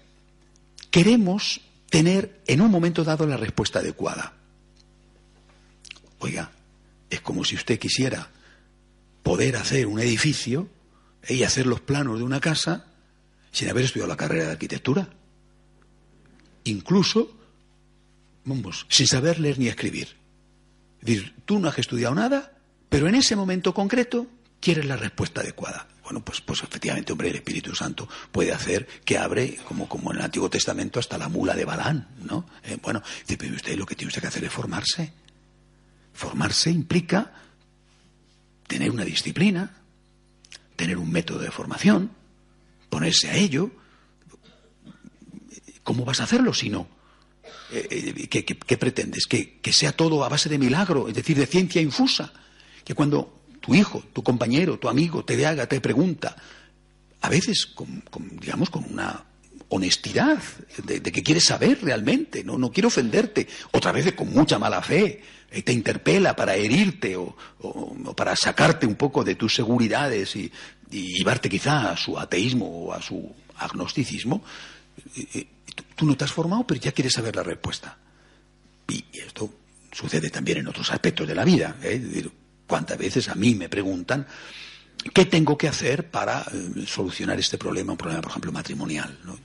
queremos tener en un momento dado la respuesta adecuada. Oiga, es como si usted quisiera poder hacer un edificio y hacer los planos de una casa sin haber estudiado la carrera de arquitectura. Incluso, vamos, sin saber leer ni escribir. Tú no has estudiado nada, pero en ese momento concreto quieres la respuesta adecuada. Bueno, pues, pues efectivamente, hombre, el Espíritu Santo puede hacer que abre, como, como en el Antiguo Testamento, hasta la mula de Balán, ¿no? Eh, bueno, dice, pero usted lo que tiene usted que hacer es formarse. Formarse implica tener una disciplina, tener un método de formación, ponerse a ello. ¿Cómo vas a hacerlo si no? Eh, eh, ¿qué, pretendes? ¿Que, ¿Que sea todo a base de milagro, es decir, de ciencia infusa? Que cuando tu hijo, tu compañero, tu amigo te haga, te pregunta, a veces con, digamos, con una honestidad de, que quieres saber realmente, ¿no? no quiero ofenderte, otra vez con mucha mala fe, eh, te interpela para herirte o, para sacarte un poco de tus seguridades y, llevarte quizá a su ateísmo o a su agnosticismo, tú no te has formado, pero ya quieres saber la respuesta. Y esto sucede también en otros aspectos de la vida. ¿eh? ¿Cuántas veces a mí me preguntan qué tengo que hacer para eh, solucionar este problema, un problema, por ejemplo, matrimonial? ¿no?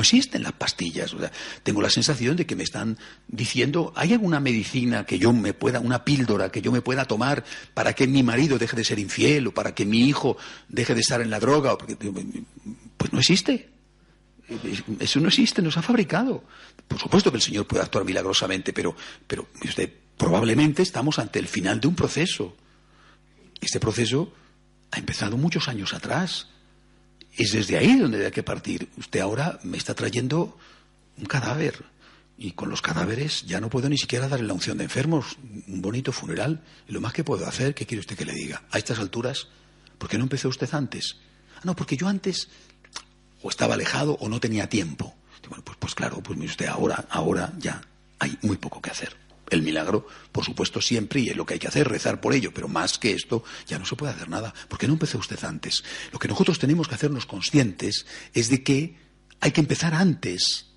existen las pastillas. Tengo la sensación de que me están diciendo, ¿hay alguna medicina que yo me pueda, una píldora que yo me pueda tomar para que mi marido deje de ser infiel o para que mi hijo deje de estar en la droga? Pues no existe. Eso no existe, no se ha fabricado. Por supuesto que el Señor puede actuar milagrosamente, pero, pero usted Probablemente estamos ante el final de un proceso. Este proceso ha empezado muchos años atrás. Es desde ahí donde hay que partir. Usted ahora me está trayendo un cadáver. Y con los cadáveres ya no puedo ni siquiera darle la unción de enfermos, un bonito funeral. Y lo más que puedo hacer, ¿qué quiere usted que le diga? A estas alturas, ¿por qué no empezó usted antes? Ah, no, porque yo antes o estaba alejado o no tenía tiempo. Bueno, pues, pues claro, pues mire usted, ahora, ahora ya hay muy poco que hacer. El milagro, por supuesto, siempre, y es lo que hay que hacer, rezar por ello, pero más que esto, ya no se puede hacer nada. ¿Por qué no empezó usted antes? Lo que nosotros tenemos que hacernos conscientes es de que hay que empezar antes.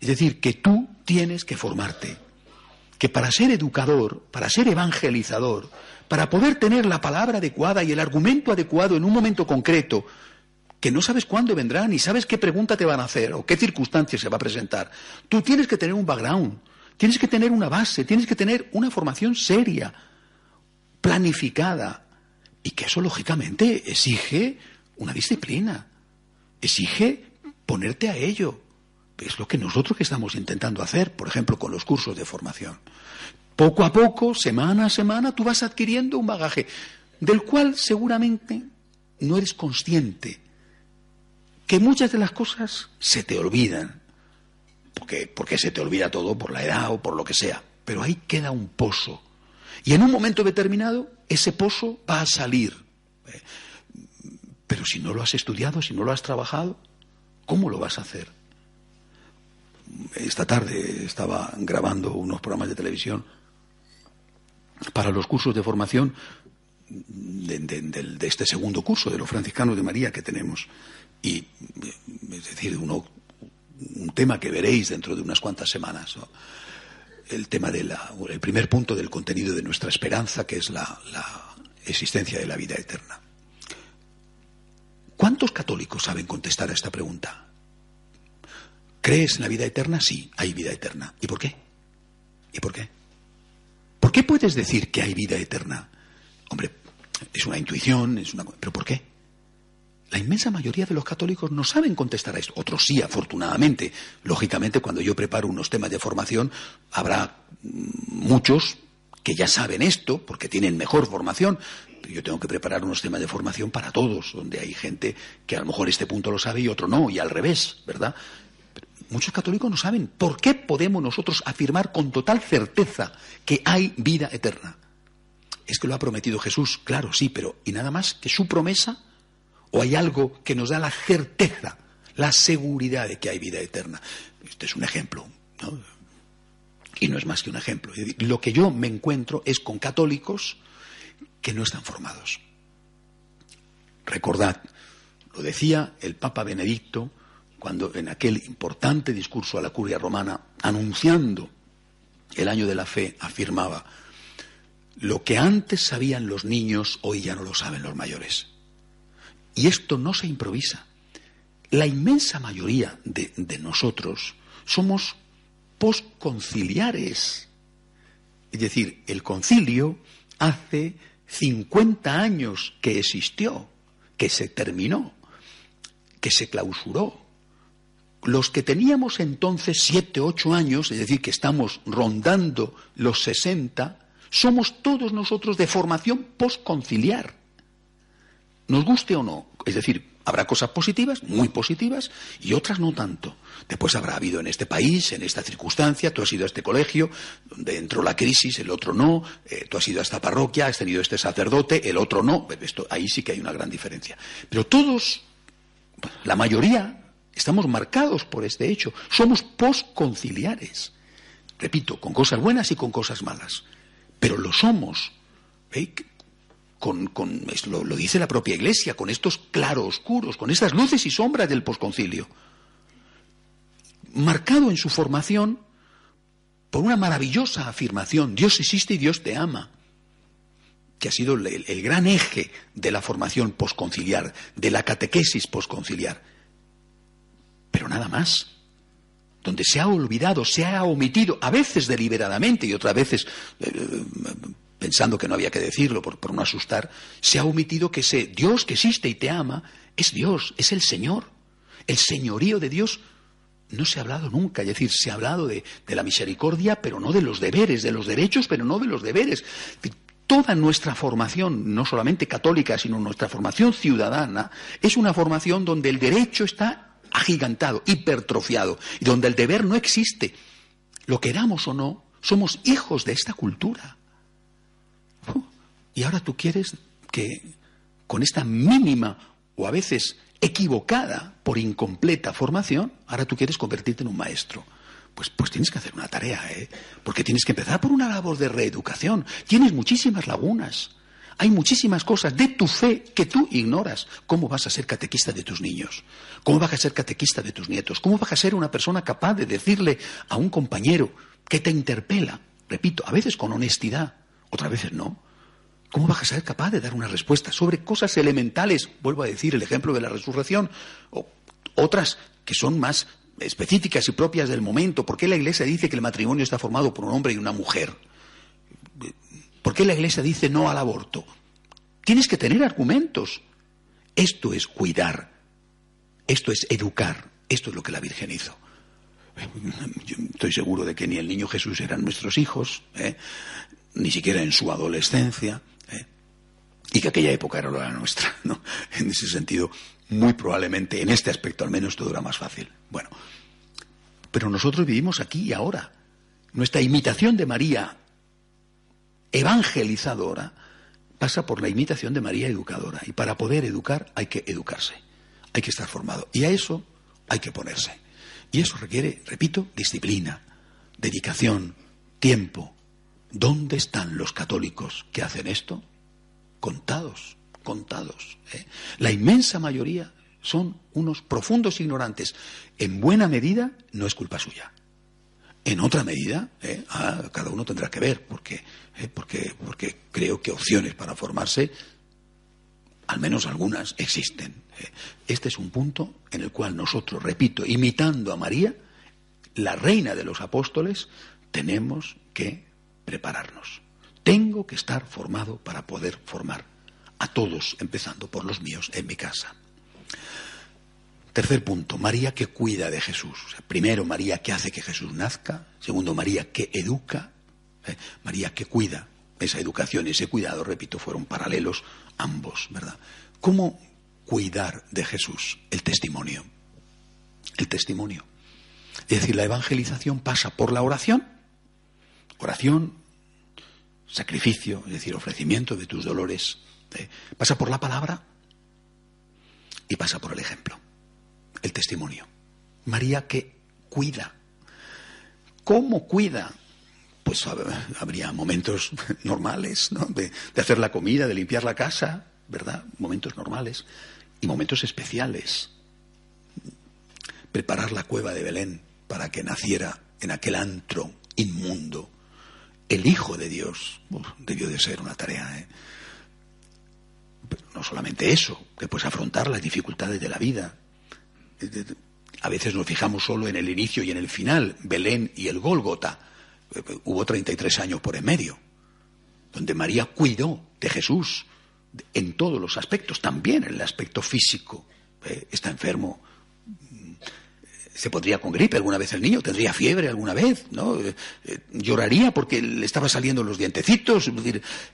Es decir, que tú tienes que formarte. Que para ser educador, para ser evangelizador, para poder tener la palabra adecuada y el argumento adecuado en un momento concreto, que no sabes cuándo vendrán ni sabes qué pregunta te van a hacer o qué circunstancias se va a presentar, tú tienes que tener un background, Tienes que tener una base, tienes que tener una formación seria, planificada, y que eso lógicamente exige una disciplina, exige ponerte a ello. Es lo que nosotros que estamos intentando hacer, por ejemplo, con los cursos de formación. Poco a poco, semana a semana, tú vas adquiriendo un bagaje del cual seguramente no eres consciente, que muchas de las cosas se te olvidan, porque, se te olvida todo por la edad o por lo que sea. Pero ahí queda un pozo. Y en un momento determinado, ese pozo va a salir. Pero si no lo has estudiado, si no lo has trabajado, ¿cómo lo vas a hacer? Esta tarde estaba grabando unos programas de televisión para los cursos de formación de, de, este segundo curso de los franciscanos de María que tenemos. Y, es decir, uno un tema que veréis dentro de unas cuantas semanas. El tema del el primer punto del contenido de nuestra esperanza, que es la, existencia de la vida eterna. ¿Cuántos católicos saben contestar a esta pregunta? ¿Crees en la vida eterna? Sí, hay vida eterna. ¿Y por qué? ¿Y por qué? ¿Por qué puedes decir que hay vida eterna? Hombre, es una intuición, es una... ¿Pero por qué? La inmensa mayoría de los católicos no saben contestar a esto. Otros sí, afortunadamente. Lógicamente, cuando yo preparo unos temas de formación, habrá muchos que ya saben esto, porque tienen mejor formación. Yo tengo que preparar unos temas de formación para todos, donde hay gente que a lo mejor este punto lo sabe y otro no, y al revés, ¿verdad? muchos católicos no saben por qué podemos nosotros afirmar con total certeza que hay vida eterna. Es que lo ha prometido Jesús, claro, sí, pero ¿y nada más que su promesa? ¿O hay algo que nos da la certeza, la seguridad de que hay vida eterna? Este es un ejemplo, ¿no? Y no es más que un ejemplo. Lo que yo me encuentro es con católicos que no están formados. Recordad, lo decía el Papa Benedicto cuando en aquel importante discurso a la curia romana, anunciando el año de la fe, afirmaba, lo que antes sabían los niños, hoy ya no lo saben los mayores. Y esto no se improvisa. La inmensa mayoría de, nosotros somos posconciliares. Es decir, el concilio hace 50 años que existió, que se terminó, que se clausuró. Los que teníamos entonces 7, 8 años, es decir, que estamos rondando los 60, somos todos nosotros de formación posconciliar. Nos guste o no. Es decir, Habrá cosas positivas, muy positivas, y otras no tanto. Después habrá habido en este país, en esta circunstancia, tú has ido a este colegio, donde entró la crisis, el otro no, eh, tú has ido a esta parroquia, has tenido este sacerdote, el otro no. Esto, ahí sí que hay una gran diferencia. Pero todos, la mayoría, estamos marcados por este hecho. Somos posconciliares. Repito, con cosas buenas y con cosas malas. Pero lo somos. ¿eh? Con, lo, dice la propia Iglesia, con estos claroscuros, con estas luces y sombras del posconcilio, marcado en su formación por una maravillosa afirmación, Dios existe y Dios te ama, que ha sido el, gran eje de la formación posconciliar, de la catequesis posconciliar. Pero nada más donde se ha olvidado, se ha omitido, a veces deliberadamente y otras veces eh, pensando que no había que decirlo por, no asustar, se ha omitido que ese Dios que existe y te ama es Dios, es el Señor. El señorío de Dios no se ha hablado nunca, es decir, se ha hablado de, de la misericordia, pero no de los deberes, de los derechos, pero no de los deberes. Toda nuestra formación, no solamente católica, sino nuestra formación ciudadana, es una formación donde el derecho está agigantado, hipertrofiado, y donde el deber no existe. Lo queramos o no, somos hijos de esta cultura. [laughs] Y ahora tú quieres que con esta mínima o a veces equivocada por incompleta formación, ahora tú quieres convertirte en un maestro. Pues, pues tienes que hacer una tarea, ¿eh? Porque tienes que empezar por una labor de reeducación. Tienes muchísimas lagunas. Hay muchísimas cosas de tu fe que tú ignoras. ¿Cómo vas a ser catequista de tus niños? ¿Cómo vas a ser catequista de tus nietos? ¿Cómo vas a ser una persona capaz de decirle a un compañero que te interpela, repito, a veces con honestidad, otras veces no, ¿Cómo vas a ser capaz de dar una respuesta sobre cosas elementales? Vuelvo a decir el ejemplo de la resurrección, o otras que son más específicas y propias del momento. ¿Por qué la Iglesia dice que el matrimonio está formado por un hombre y una mujer? ¿Por qué la Iglesia dice no al aborto? Tienes que tener argumentos. Esto es cuidar, esto es educar, esto es lo que la Virgen hizo. Yo estoy seguro de que ni el niño Jesús eran nuestros hijos, ¿eh? Ni siquiera en su adolescencia y que aquella época era la nuestra, [laughs] ¿no? En ese sentido, muy probablemente, en este aspecto al menos, todo era más fácil. Bueno, pero nosotros vivimos aquí y ahora. Nuestra imitación de María evangelizadora pasa por la imitación de María educadora. Y para poder educar hay que educarse, hay que estar formado. Y a eso hay que ponerse. Y eso requiere, repito, disciplina, dedicación, tiempo. ¿Dónde están los católicos que hacen esto? contados, contados. ¿eh? La inmensa mayoría son unos profundos ignorantes. En buena medida no es culpa suya. En otra medida, ¿eh? ah, cada uno tendrá que ver, ¿eh? porque, porque creo que opciones para formarse, al menos algunas, existen. Este es un punto en el cual nosotros, repito, imitando a María, la reina de los apóstoles, tenemos que prepararnos. Tengo que estar formado para poder formar a todos, empezando por los míos en mi casa. Tercer punto, María que cuida de Jesús. primero, María que hace que Jesús nazca. Segundo, María que educa. ¿eh? María que cuida. Esa educación y ese cuidado, repito, fueron paralelos ambos, ¿verdad? ¿Cómo cuidar de Jesús? El testimonio. El testimonio. Es decir, la evangelización pasa por la oración. Oración, sacrificio, es decir, ofrecimiento de tus dolores, ¿eh? pasa por la palabra y pasa por el ejemplo, el testimonio. María que cuida. ¿Cómo cuida? Pues habría momentos [laughs] normales, ¿no? De, hacer la comida, de limpiar la casa, ¿verdad? Momentos normales y momentos especiales. Preparar la cueva de Belén para que naciera en aquel antro inmundo el Hijo de Dios. debió de ser una tarea. ¿eh? No solamente eso, después afrontar las dificultades de la vida. A veces nos fijamos solo en el inicio y en el final, Belén y el Gólgota. Hubo 33 años por en medio, donde María cuidó de Jesús en todos los aspectos, también en el aspecto físico. ¿eh? Está enfermo, se pondría con gripe alguna vez el niño, tendría fiebre alguna vez, ¿no? Eh, eh, lloraría porque le estaba saliendo los dientecitos,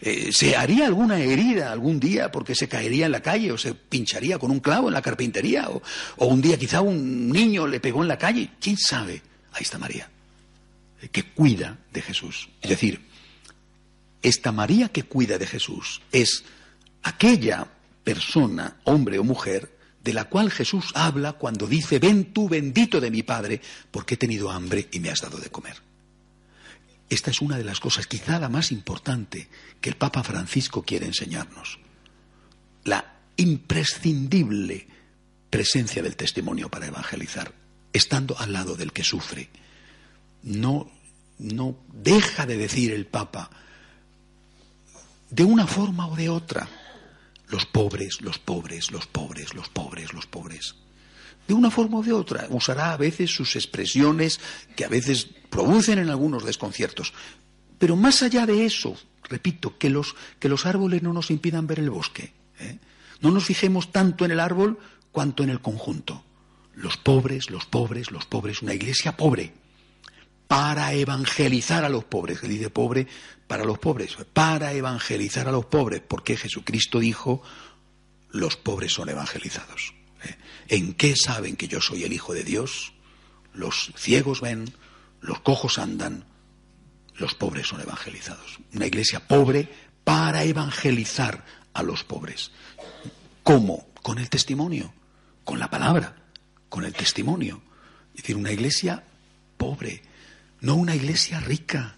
eh, se haría alguna herida algún día porque se caería en la calle o se pincharía con un clavo en la carpintería o, o un día quizá un niño le pegó en la calle, quién sabe. Ahí está María, que cuida de Jesús. Es decir, esta María que cuida de Jesús es aquella persona, hombre o mujer, de la cual Jesús habla cuando dice, ven tú bendito de mi Padre, porque he tenido hambre y me has dado de comer. Esta es una de las cosas, quizá la más importante, que el Papa Francisco quiere enseñarnos. La imprescindible presencia del testimonio para evangelizar, estando al lado del que sufre. No, no deja de decir el Papa, de una forma o de otra, los pobres, los pobres, los pobres, los pobres, los pobres. De una forma o de otra, usará a veces sus expresiones que a veces producen en algunos desconciertos. Pero más allá de eso, repito, que los, que los árboles no nos impidan ver el bosque. ¿eh? No nos fijemos tanto en el árbol cuanto en el conjunto. Los pobres, los pobres, los pobres, una iglesia pobre para evangelizar a los pobres. Se dice pobre para los pobres, para evangelizar a los pobres, porque Jesucristo dijo, los pobres son evangelizados. ¿Eh? ¿En qué saben que yo soy el Hijo de Dios? Los ciegos ven, los cojos andan, los pobres son evangelizados. Una iglesia pobre para evangelizar a los pobres. ¿Cómo? Con el testimonio, con la palabra, con el testimonio. Es decir, una iglesia pobre, no una iglesia rica,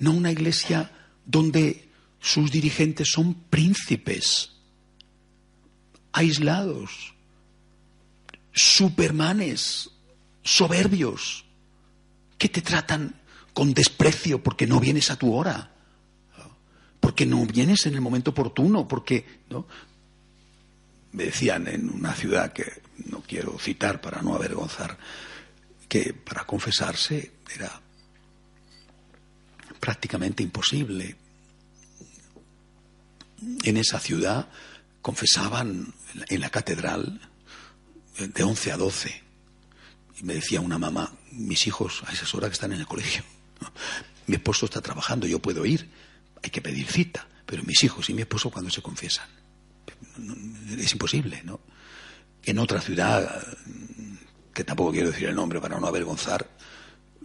no una iglesia donde sus dirigentes son príncipes, aislados, supermanes, soberbios, que te tratan con desprecio porque no vienes a tu hora, porque no vienes en el momento oportuno, porque ¿no? me decían en una ciudad que no quiero citar para no avergonzar, que para confesarse era prácticamente imposible. En esa ciudad confesaban en la catedral de 11 a 12. Y me decía una mamá, mis hijos a esas horas que están en el colegio, [laughs] mi esposo está trabajando, yo puedo ir, hay que pedir cita, pero mis hijos y mi esposo cuando se confiesan. Es imposible, ¿no? En otra ciudad, que tampoco quiero decir el nombre para no avergonzar,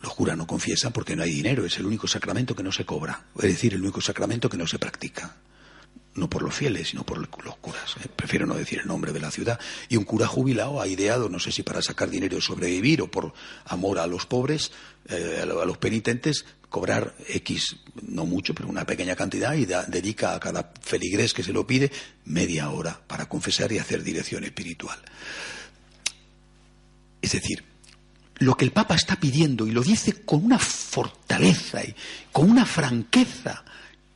los curas no confiesan porque no hay dinero, es el único sacramento que no se cobra, es decir, el único sacramento que no se practica. No por los fieles, sino por los curas. ¿eh? Prefiero no decir el nombre de la ciudad. Y un cura jubilado ha ideado, no sé si para sacar dinero y sobrevivir o por amor a los pobres, eh, a los penitentes, cobrar X, no mucho, pero una pequeña cantidad y dedica a cada feligrés que se lo pide media hora para confesar y hacer dirección espiritual. Es decir, lo que el Papa está pidiendo y lo dice con una fortaleza y con una franqueza.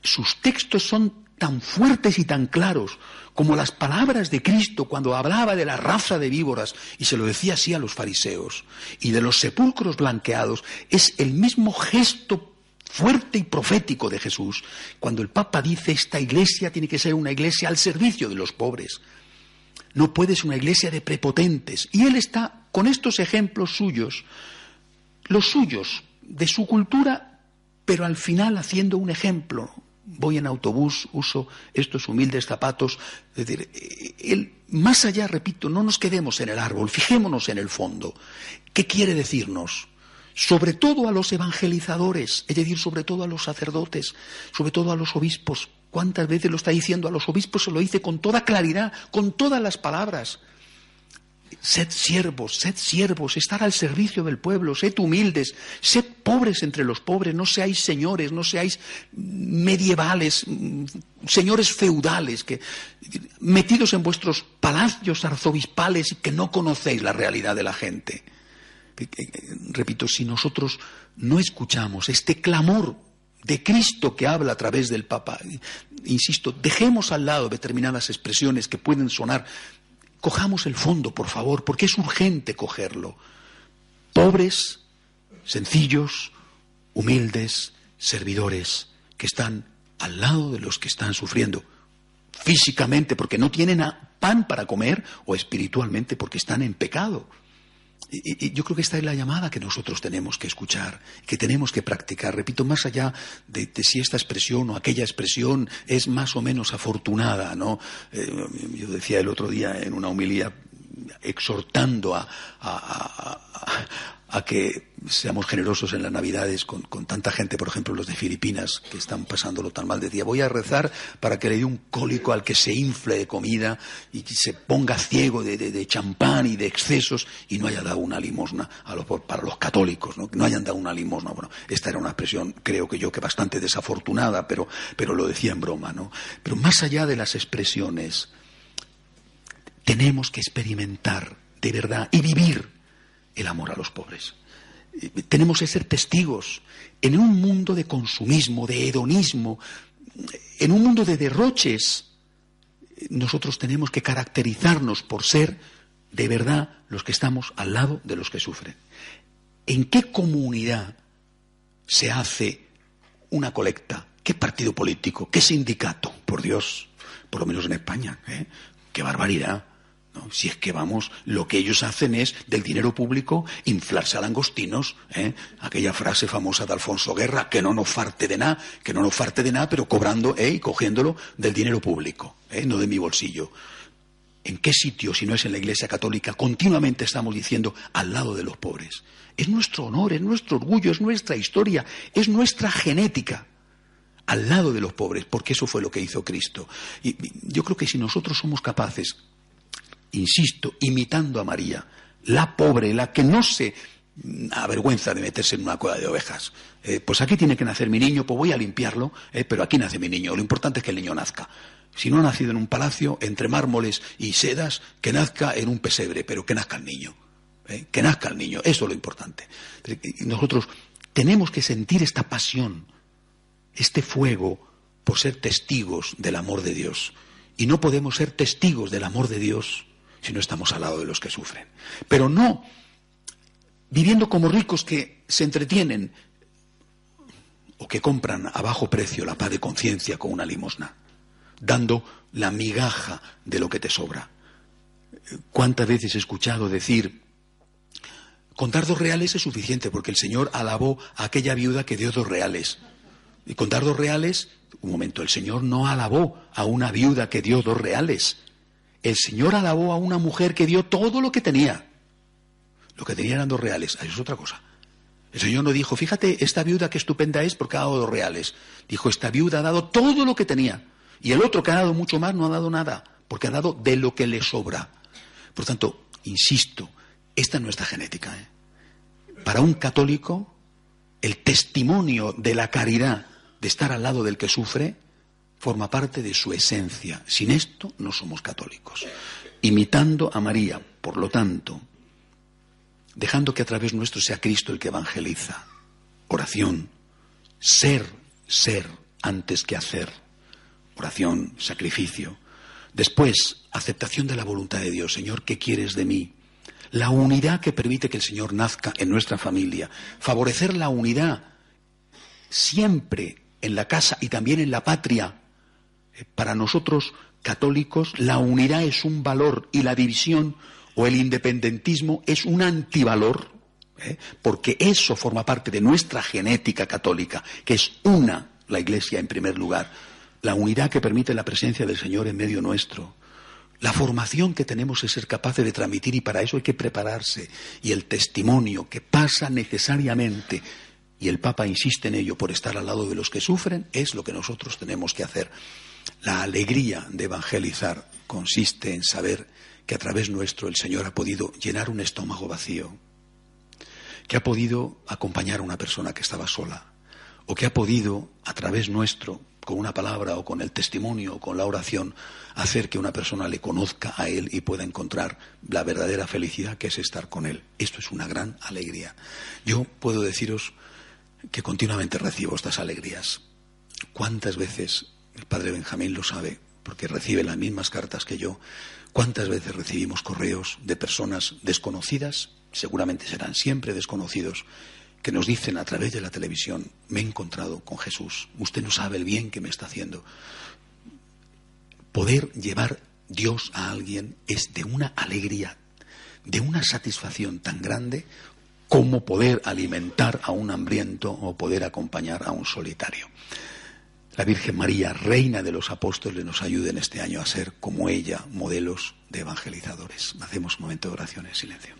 Sus textos son tan fuertes y tan claros como las palabras de Cristo cuando hablaba de la raza de víboras y se lo decía así a los fariseos y de los sepulcros blanqueados. Es el mismo gesto fuerte y profético de Jesús cuando el Papa dice esta iglesia tiene que ser una iglesia al servicio de los pobres. No puede ser una iglesia de prepotentes. Y él está con estos ejemplos suyos, los suyos, de su cultura, pero al final haciendo un ejemplo. Voy en autobús, uso estos humildes zapatos. Él, más allá, repito, no nos quedemos en el árbol, fijémonos en el fondo. ¿Qué quiere decirnos? Sobre todo a los evangelizadores, es decir, sobre todo a los sacerdotes, sobre todo a los obispos. ¿Cuántas veces lo está diciendo a los obispos? Se lo dice con toda claridad, con todas las palabras Sed siervos, sed siervos, estar al servicio del pueblo, sed humildes, sed pobres entre los pobres, no seáis señores, no seáis medievales, señores feudales, que metidos en vuestros palacios arzobispales y que no conocéis la realidad de la gente. Repito, si nosotros no escuchamos este clamor de Cristo que habla a través del Papa, insisto, dejemos al lado determinadas expresiones que pueden sonar Cojamos el fondo, por favor, porque es urgente cogerlo. Pobres, sencillos, humildes, servidores, que están al lado de los que están sufriendo físicamente porque no tienen pan para comer o espiritualmente porque están en pecado. Y, yo creo que esta es la llamada que nosotros tenemos que escuchar, que tenemos que practicar. Repito, más allá de, si esta expresión o aquella expresión es más o menos afortunada, ¿no? Eh, yo decía el otro día en una humilía exhortando a, que seamos generosos en las Navidades con, tanta gente, por ejemplo, los de Filipinas, que están pasándolo tan mal. Decía, voy a rezar para que le dé un cólico al que se infle de comida y se ponga ciego de, champán y de excesos y no haya dado una limosna para los católicos, ¿no? no hayan dado una limosna. Bueno, esta era una expresión, creo que yo, que bastante desafortunada, pero, pero lo decía en broma. ¿no? Pero más allá de las expresiones, tenemos que experimentar de verdad y vivir el amor a los pobres. Tenemos que ser testigos en un mundo de consumismo, de hedonismo, en un mundo de derroches. Nosotros tenemos que caracterizarnos por ser de verdad los que estamos al lado de los que sufren. ¿En qué comunidad se hace una colecta? ¿Qué partido político? ¿Qué sindicato? Por Dios, por lo menos en España. ¿eh? ¡Qué barbaridad! Si es que vamos, lo que ellos hacen es del dinero público inflarse a langostinos, ¿eh? aquella frase famosa de Alfonso Guerra, que no nos farte de nada, que no nos farte de nada, pero cobrando ¿eh? y cogiéndolo del dinero público, ¿eh? no de mi bolsillo. ¿En qué sitio, si no es en la Iglesia Católica, continuamente estamos diciendo al lado de los pobres? Es nuestro honor, es nuestro orgullo, es nuestra historia, es nuestra genética al lado de los pobres, porque eso fue lo que hizo Cristo. Y yo creo que si nosotros somos capaces insisto, imitando a María, la pobre, la que no se avergüenza de meterse en una cueva de ovejas. Eh, pues aquí tiene que nacer mi niño, pues voy a limpiarlo, eh, pero aquí nace mi niño. Lo importante es que el niño nazca. Si no ha nacido en un palacio, entre mármoles y sedas, que nazca en un pesebre, pero que nazca el niño. Eh, que nazca el niño, eso es lo importante. Nosotros tenemos que sentir esta pasión, este fuego, por ser testigos del amor de Dios. Y no podemos ser testigos del amor de Dios si no estamos al lado de los que sufren. Pero no viviendo como ricos que se entretienen o que compran a bajo precio la paz de conciencia con una limosna, dando la migaja de lo que te sobra. ¿Cuántas veces he escuchado decir, contar dos reales es suficiente porque el Señor alabó a aquella viuda que dio dos reales? Y contar dos reales, un momento, el Señor no alabó a una viuda que dio dos reales. El Señor alabó a una mujer que dio todo lo que tenía. Lo que tenía eran dos reales. Eso es otra cosa. El Señor no dijo, fíjate, esta viuda qué estupenda es porque ha dado dos reales. Dijo, esta viuda ha dado todo lo que tenía. Y el otro que ha dado mucho más no ha dado nada, porque ha dado de lo que le sobra. Por tanto, insisto, esta es nuestra genética. ¿eh? Para un católico, el testimonio de la caridad, de estar al lado del que sufre, forma parte de su esencia. Sin esto no somos católicos. Imitando a María, por lo tanto, dejando que a través nuestro sea Cristo el que evangeliza. Oración, ser, ser antes que hacer. Oración, sacrificio. Después, aceptación de la voluntad de Dios. Señor, ¿qué quieres de mí? La unidad que permite que el Señor nazca en nuestra familia. Favorecer la unidad siempre en la casa y también en la patria para nosotros católicos la unidad es un valor y la división o el independentismo es un antivalor, ¿eh? porque eso forma parte de nuestra genética católica, que es una, la Iglesia en primer lugar, la unidad que permite la presencia del Señor en medio nuestro. La formación que tenemos es ser capaces de transmitir y para eso hay que prepararse. Y el testimonio que pasa necesariamente, y el Papa insiste en ello por estar al lado de los que sufren, es lo que nosotros tenemos que hacer. La alegría de evangelizar consiste en saber que a través nuestro el Señor ha podido llenar un estómago vacío, que ha podido acompañar a una persona que estaba sola, o que ha podido, a través nuestro, con una palabra o con el testimonio o con la oración, hacer que una persona le conozca a Él y pueda encontrar la verdadera felicidad que es estar con Él. Esto es una gran alegría. Yo puedo deciros que continuamente recibo estas alegrías. ¿Cuántas veces, el padre Benjamín lo sabe, porque recibe las mismas cartas que yo, cuántas veces recibimos correos de personas desconocidas, seguramente serán siempre desconocidos, que nos dicen a través de la televisión, me he encontrado con Jesús, usted no sabe el bien que me está haciendo. Poder llevar Dios a alguien es de una alegría, de una satisfacción tan grande como poder alimentar a un hambriento o poder acompañar a un solitario. La Virgen María, Reina de los Apóstoles, nos ayude en este año a ser como ella, modelos de evangelizadores. Hacemos un momento de oración en silencio.